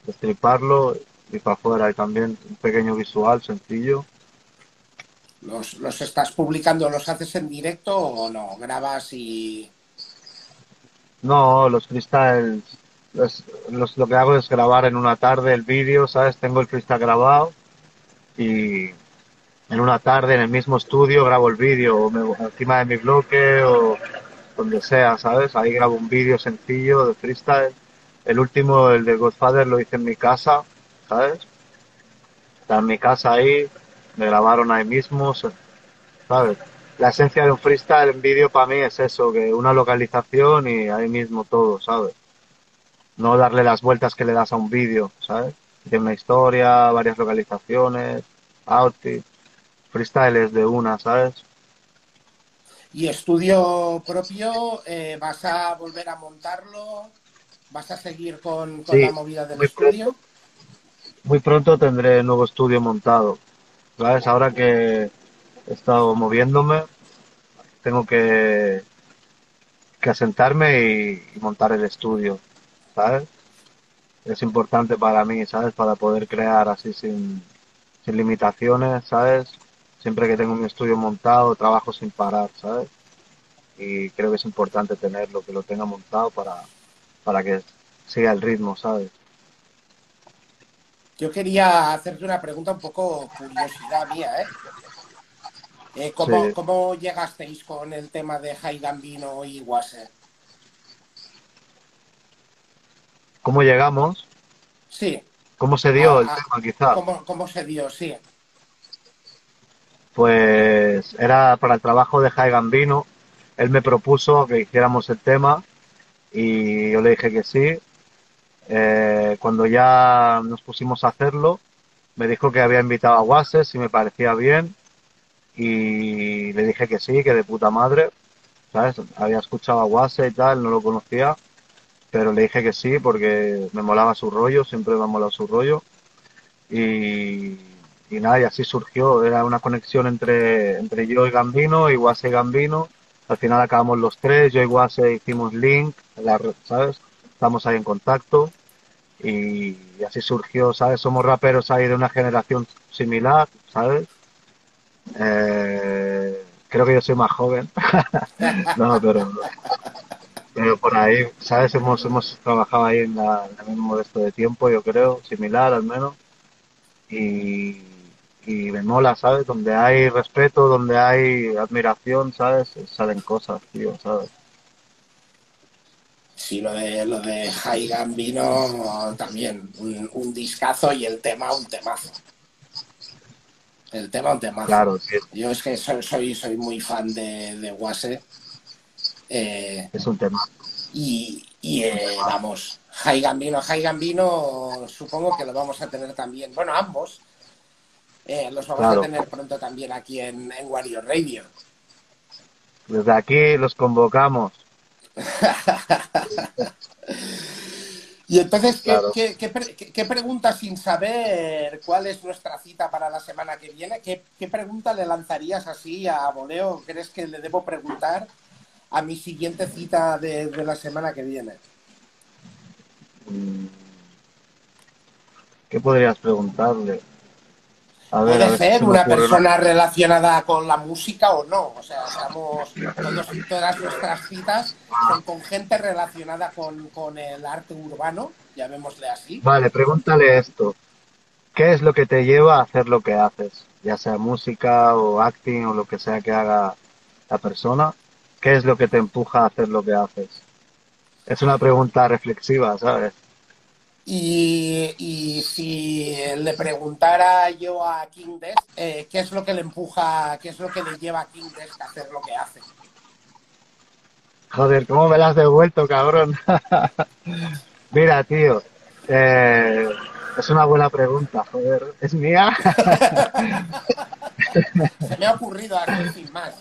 destriparlo y para afuera. Y también un pequeño visual sencillo. ¿Los, ¿Los estás publicando, los haces en directo o no? ¿Grabas y...? No, los freestyles, lo que hago es grabar en una tarde el vídeo, ¿sabes? Tengo el freestyle grabado y en una tarde en el mismo estudio grabo el vídeo encima de mi bloque o, donde sea, ¿sabes? Ahí grabo un vídeo sencillo de freestyle. El último, el de Godfather, lo hice en mi casa, ¿sabes? Está en mi casa ahí, me grabaron ahí mismo, ¿sabes? La esencia de un freestyle en vídeo para mí es eso, que una localización y ahí mismo todo, ¿sabes? No darle las vueltas que le das a un vídeo, ¿sabes? Tiene una historia, varias localizaciones, outfit, freestyle de una, ¿sabes? ¿Y estudio propio? Eh, ¿Vas a volver a montarlo? ¿Vas a seguir con, la movida del estudio? muy pronto tendré nuevo estudio montado. ¿Sabes? Ahora que he estado moviéndome, tengo que, que asentarme y, montar el estudio. ¿Sabes? Es importante para mí, ¿sabes? Para poder crear así sin, sin limitaciones, ¿sabes? siempre que tengo mi estudio montado, trabajo sin parar, ¿sabes? Y creo que es importante tenerlo, que lo tenga montado para, para que siga el ritmo, ¿sabes? Yo quería hacerte una pregunta un poco curiosidad mía, ¿eh? eh ¿cómo, llegasteis con el tema de Jai Gambino y Wase? ¿Cómo llegamos? Sí. ¿Cómo se dio el tema, quizás? ¿Cómo, ¿Cómo se dio? Sí pues era para el trabajo de Jai Gambino. Él me propuso que hiciéramos el tema y yo le dije que sí. Eh, cuando ya nos pusimos a hacerlo, me dijo que había invitado a Wases y me parecía bien y le dije que sí, que de puta madre, ¿sabes? Había escuchado a Wases y tal, no lo conocía, pero le dije que sí porque me molaba su rollo, siempre me ha molado su rollo y y nada, y así surgió, era una conexión entre, entre yo y Gambino, y Guase y Gambino, al final acabamos los tres, yo y Guase hicimos link, ¿sabes? Estamos ahí en contacto y, así surgió, ¿sabes? Somos raperos ahí de una generación similar, ¿sabes? Eh, creo que yo soy más joven, no, pero, pero por ahí, ¿sabes? Hemos, hemos trabajado ahí en, la, en el mismo modesto de tiempo, yo creo, similar al menos. Y, y me mola, ¿sabes? Donde hay respeto, donde hay admiración, ¿sabes? Salen cosas, tío, ¿sabes? Sí, lo de, lo de High Gambino también, un, discazo y el tema un temazo. El tema un temazo. Claro, sí. Yo es que soy, soy, muy fan de, de Wase. Eh, es un tema. Y, y eh, vamos, High Gambino, High Gambino, supongo que lo vamos a tener también. Bueno, ambos eh, los vamos a tener pronto también aquí en, en Wario Radio. Desde aquí los convocamos. y entonces, ¿qué, qué, pregunta sin saber cuál es nuestra cita para la semana que viene? ¿Qué, pregunta le lanzarías así a Boleo? ¿Crees que le debo preguntar a mi siguiente cita de, de la semana que viene? Mm. ¿Qué podrías preguntarle? Puede ser una persona relacionada con la música o no. O sea, estamos, todas nuestras citas son con gente relacionada con, el arte urbano, llamémosle así. Vale, pregúntale esto. ¿Qué es lo que te lleva a hacer lo que haces? Ya sea música o acting o lo que sea que haga la persona. ¿Qué es lo que te empuja a hacer lo que haces? Es una pregunta reflexiva, ¿sabes? Y, si le preguntara yo a King eh, qué es lo que le empuja, qué es lo que le lleva a King a hacer lo que hace. Joder, ¿cómo me la has devuelto, cabrón? Mira, tío, eh, es una buena pregunta, joder. ¿Es mía? Se me ha ocurrido así sin más.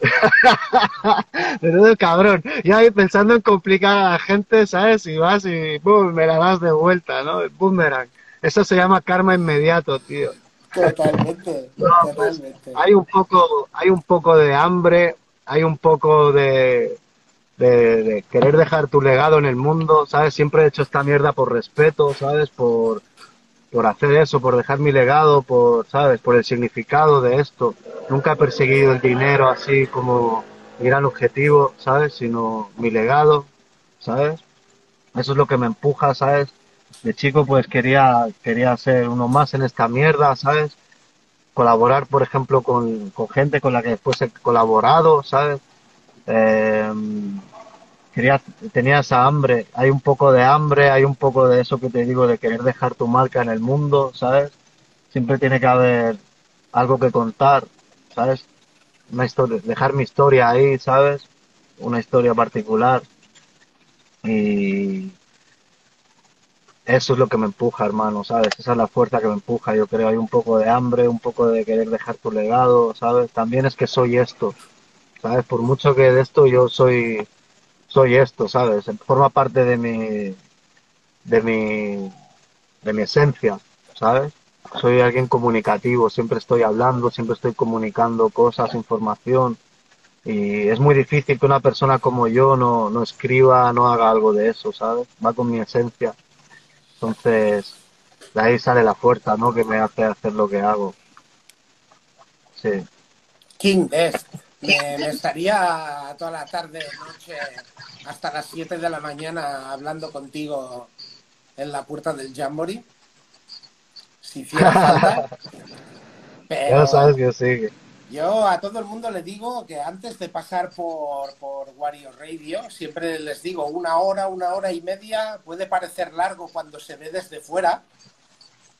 Menudo cabrón. Ya ahí pensando en complicar a la gente, ¿sabes? Y vas y ¡pum! me la das de vuelta, ¿no? El boomerang. Eso se llama karma inmediato, tío. Totalmente, pues, totalmente. hay un poco, hay un poco de hambre, hay un poco de, de, querer dejar tu legado en el mundo, ¿sabes? Siempre he hecho esta mierda por respeto, ¿sabes? Por, por hacer eso, por dejar mi legado, por, ¿sabes? Por el significado de esto. Nunca he perseguido el dinero así como mi gran objetivo, ¿sabes? Sino mi legado, ¿sabes? Eso es lo que me empuja, ¿sabes? De chico pues quería, quería ser uno más en esta mierda, ¿sabes? Colaborar, por ejemplo, con, con gente con la que después he colaborado, ¿sabes? Eh, tenía esa hambre, hay un poco de hambre, hay un poco de eso que te digo, de querer dejar tu marca en el mundo, ¿sabes? Siempre tiene que haber algo que contar, ¿sabes? Una historia, dejar mi historia ahí, ¿sabes? Una historia particular. Y eso es lo que me empuja, hermano, ¿sabes? Esa es la fuerza que me empuja, yo creo. Hay un poco de hambre, un poco de querer dejar tu legado, ¿sabes? También es que soy esto, ¿sabes? Por mucho que de esto yo soy soy esto, ¿sabes? Forma parte de mi, de mi, de mi esencia, ¿sabes? Soy alguien comunicativo, siempre estoy hablando, siempre estoy comunicando cosas, información. Y es muy difícil que una persona como yo no, no escriba, no haga algo de eso, ¿sabes? Va con mi esencia. Entonces, de ahí sale la fuerza, ¿no? Que me hace hacer lo que hago. Sí. King es. Me, estaría toda la tarde, noche, hasta las 7 de la mañana hablando contigo en la puerta del Jamboree. Si hiciera falta. Pero sabes que sí. Yo a todo el mundo le digo que antes de pasar por, por Wario Radio, siempre les digo una hora, una hora y media, puede parecer largo cuando se ve desde fuera,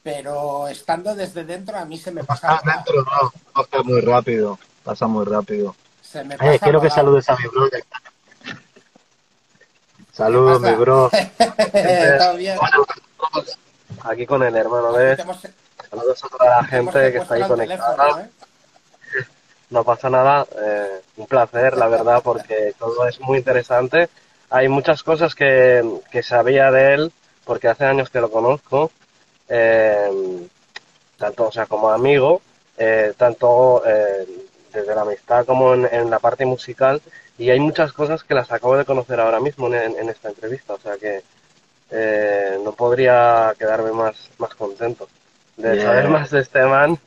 pero estando desde dentro a mí se me pasa. dentro no, pasa muy rápido pasa muy rápido. Eh, quiero que saludes a mi bro. Saludos, mi bro. aquí con el hermano, ¿ves? Saludos a toda la gente que está ahí conectada. ¿eh? No pasa nada, eh, un placer, la verdad, porque todo es muy interesante. Hay muchas cosas que, que sabía de él, porque hace años que lo conozco, tanto o sea, como amigo, tanto desde la amistad como en, la parte musical y hay muchas cosas que las acabo de conocer ahora mismo en, esta entrevista, o sea que eh, no podría quedarme más, más contento de saber más de este man.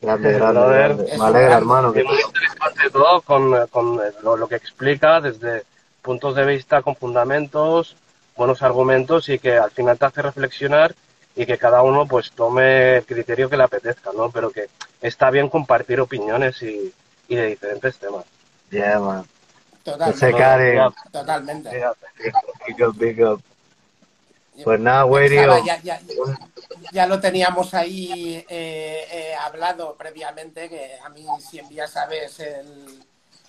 Grande, grande, Me alegra, hermano. Que muy interesante todo con, con lo, lo, que explica desde puntos de vista con fundamentos, buenos argumentos y que al final te hace reflexionar y que cada uno pues tome el criterio que le apetezca, ¿no? Pero que está bien compartir opiniones y, y de diferentes temas. Yeah, man. Totalmente. Totalmente. Big up, big up. Pues nada, güey, ya, ya, ya, lo teníamos ahí eh, eh, hablado previamente, que a mí siempre ya sabes el,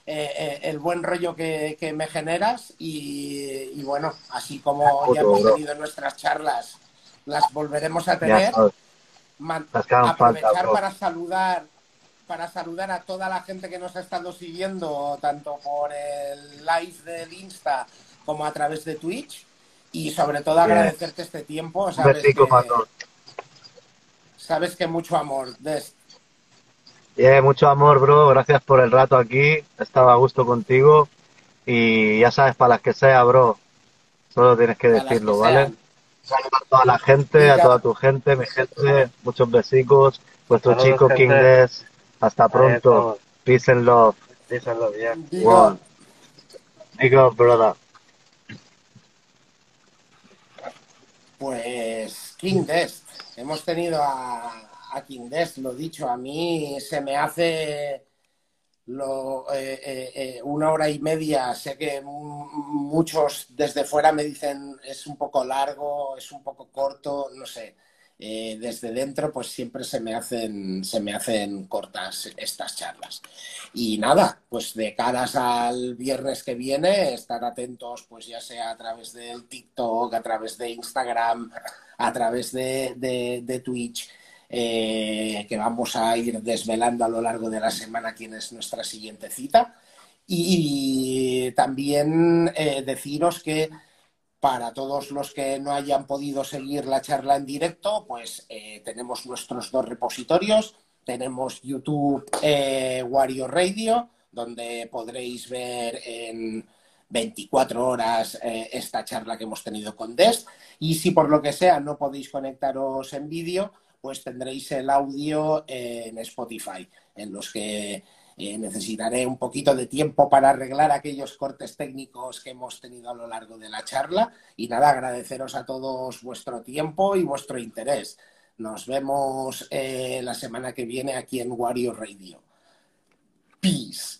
eh, el buen rollo que, que me generas y, y, bueno, así como ya hemos tenido nuestras charlas, las volveremos a tener. Aprovechar para saludar para saludar a toda la gente que nos ha estado siguiendo, tanto por el live del Insta como a través de Twitch. Y sobre todo agradecerte este tiempo. Sabes que, sabes que mucho amor. Des. mucho amor, bro. Gracias por el rato aquí. Estaba a gusto contigo. Y ya sabes, para las que sea, bro. Solo tienes que decirlo, ¿vale? Saludos a toda la gente, a toda tu gente, mi gente. Muchos besicos. Vuestro chico King Des. Hasta pronto. Peace and love. Peace and love, yeah. One. Big up, brother. Pues King Dest. Hemos tenido a, a King Dest, lo dicho, a mí se me hace eh, eh, eh, una hora y media. Sé que muchos desde fuera me dicen es un poco largo, es un poco corto, no sé. Desde dentro pues siempre se me hacen se me hacen cortas estas charlas y nada pues de caras al viernes que viene estar atentos pues ya sea a través del TikTok a través de Instagram a través de, Twitch eh, que vamos a ir desvelando a lo largo de la semana quién es nuestra siguiente cita y también eh, deciros que para todos los que no hayan podido seguir la charla en directo, pues eh, tenemos nuestros dos repositorios. Tenemos YouTube Wario Radio, donde podréis ver en 24 horas esta charla que hemos tenido con Dest. Y si por lo que sea no podéis conectaros en vídeo, pues tendréis el audio en Spotify, en los que eh, necesitaré un poquito de tiempo para arreglar aquellos cortes técnicos que hemos tenido a lo largo de la charla. Y nada, agradeceros a todos vuestro tiempo y vuestro interés. Nos vemos eh, la semana que viene aquí en Wario Radio. Peace.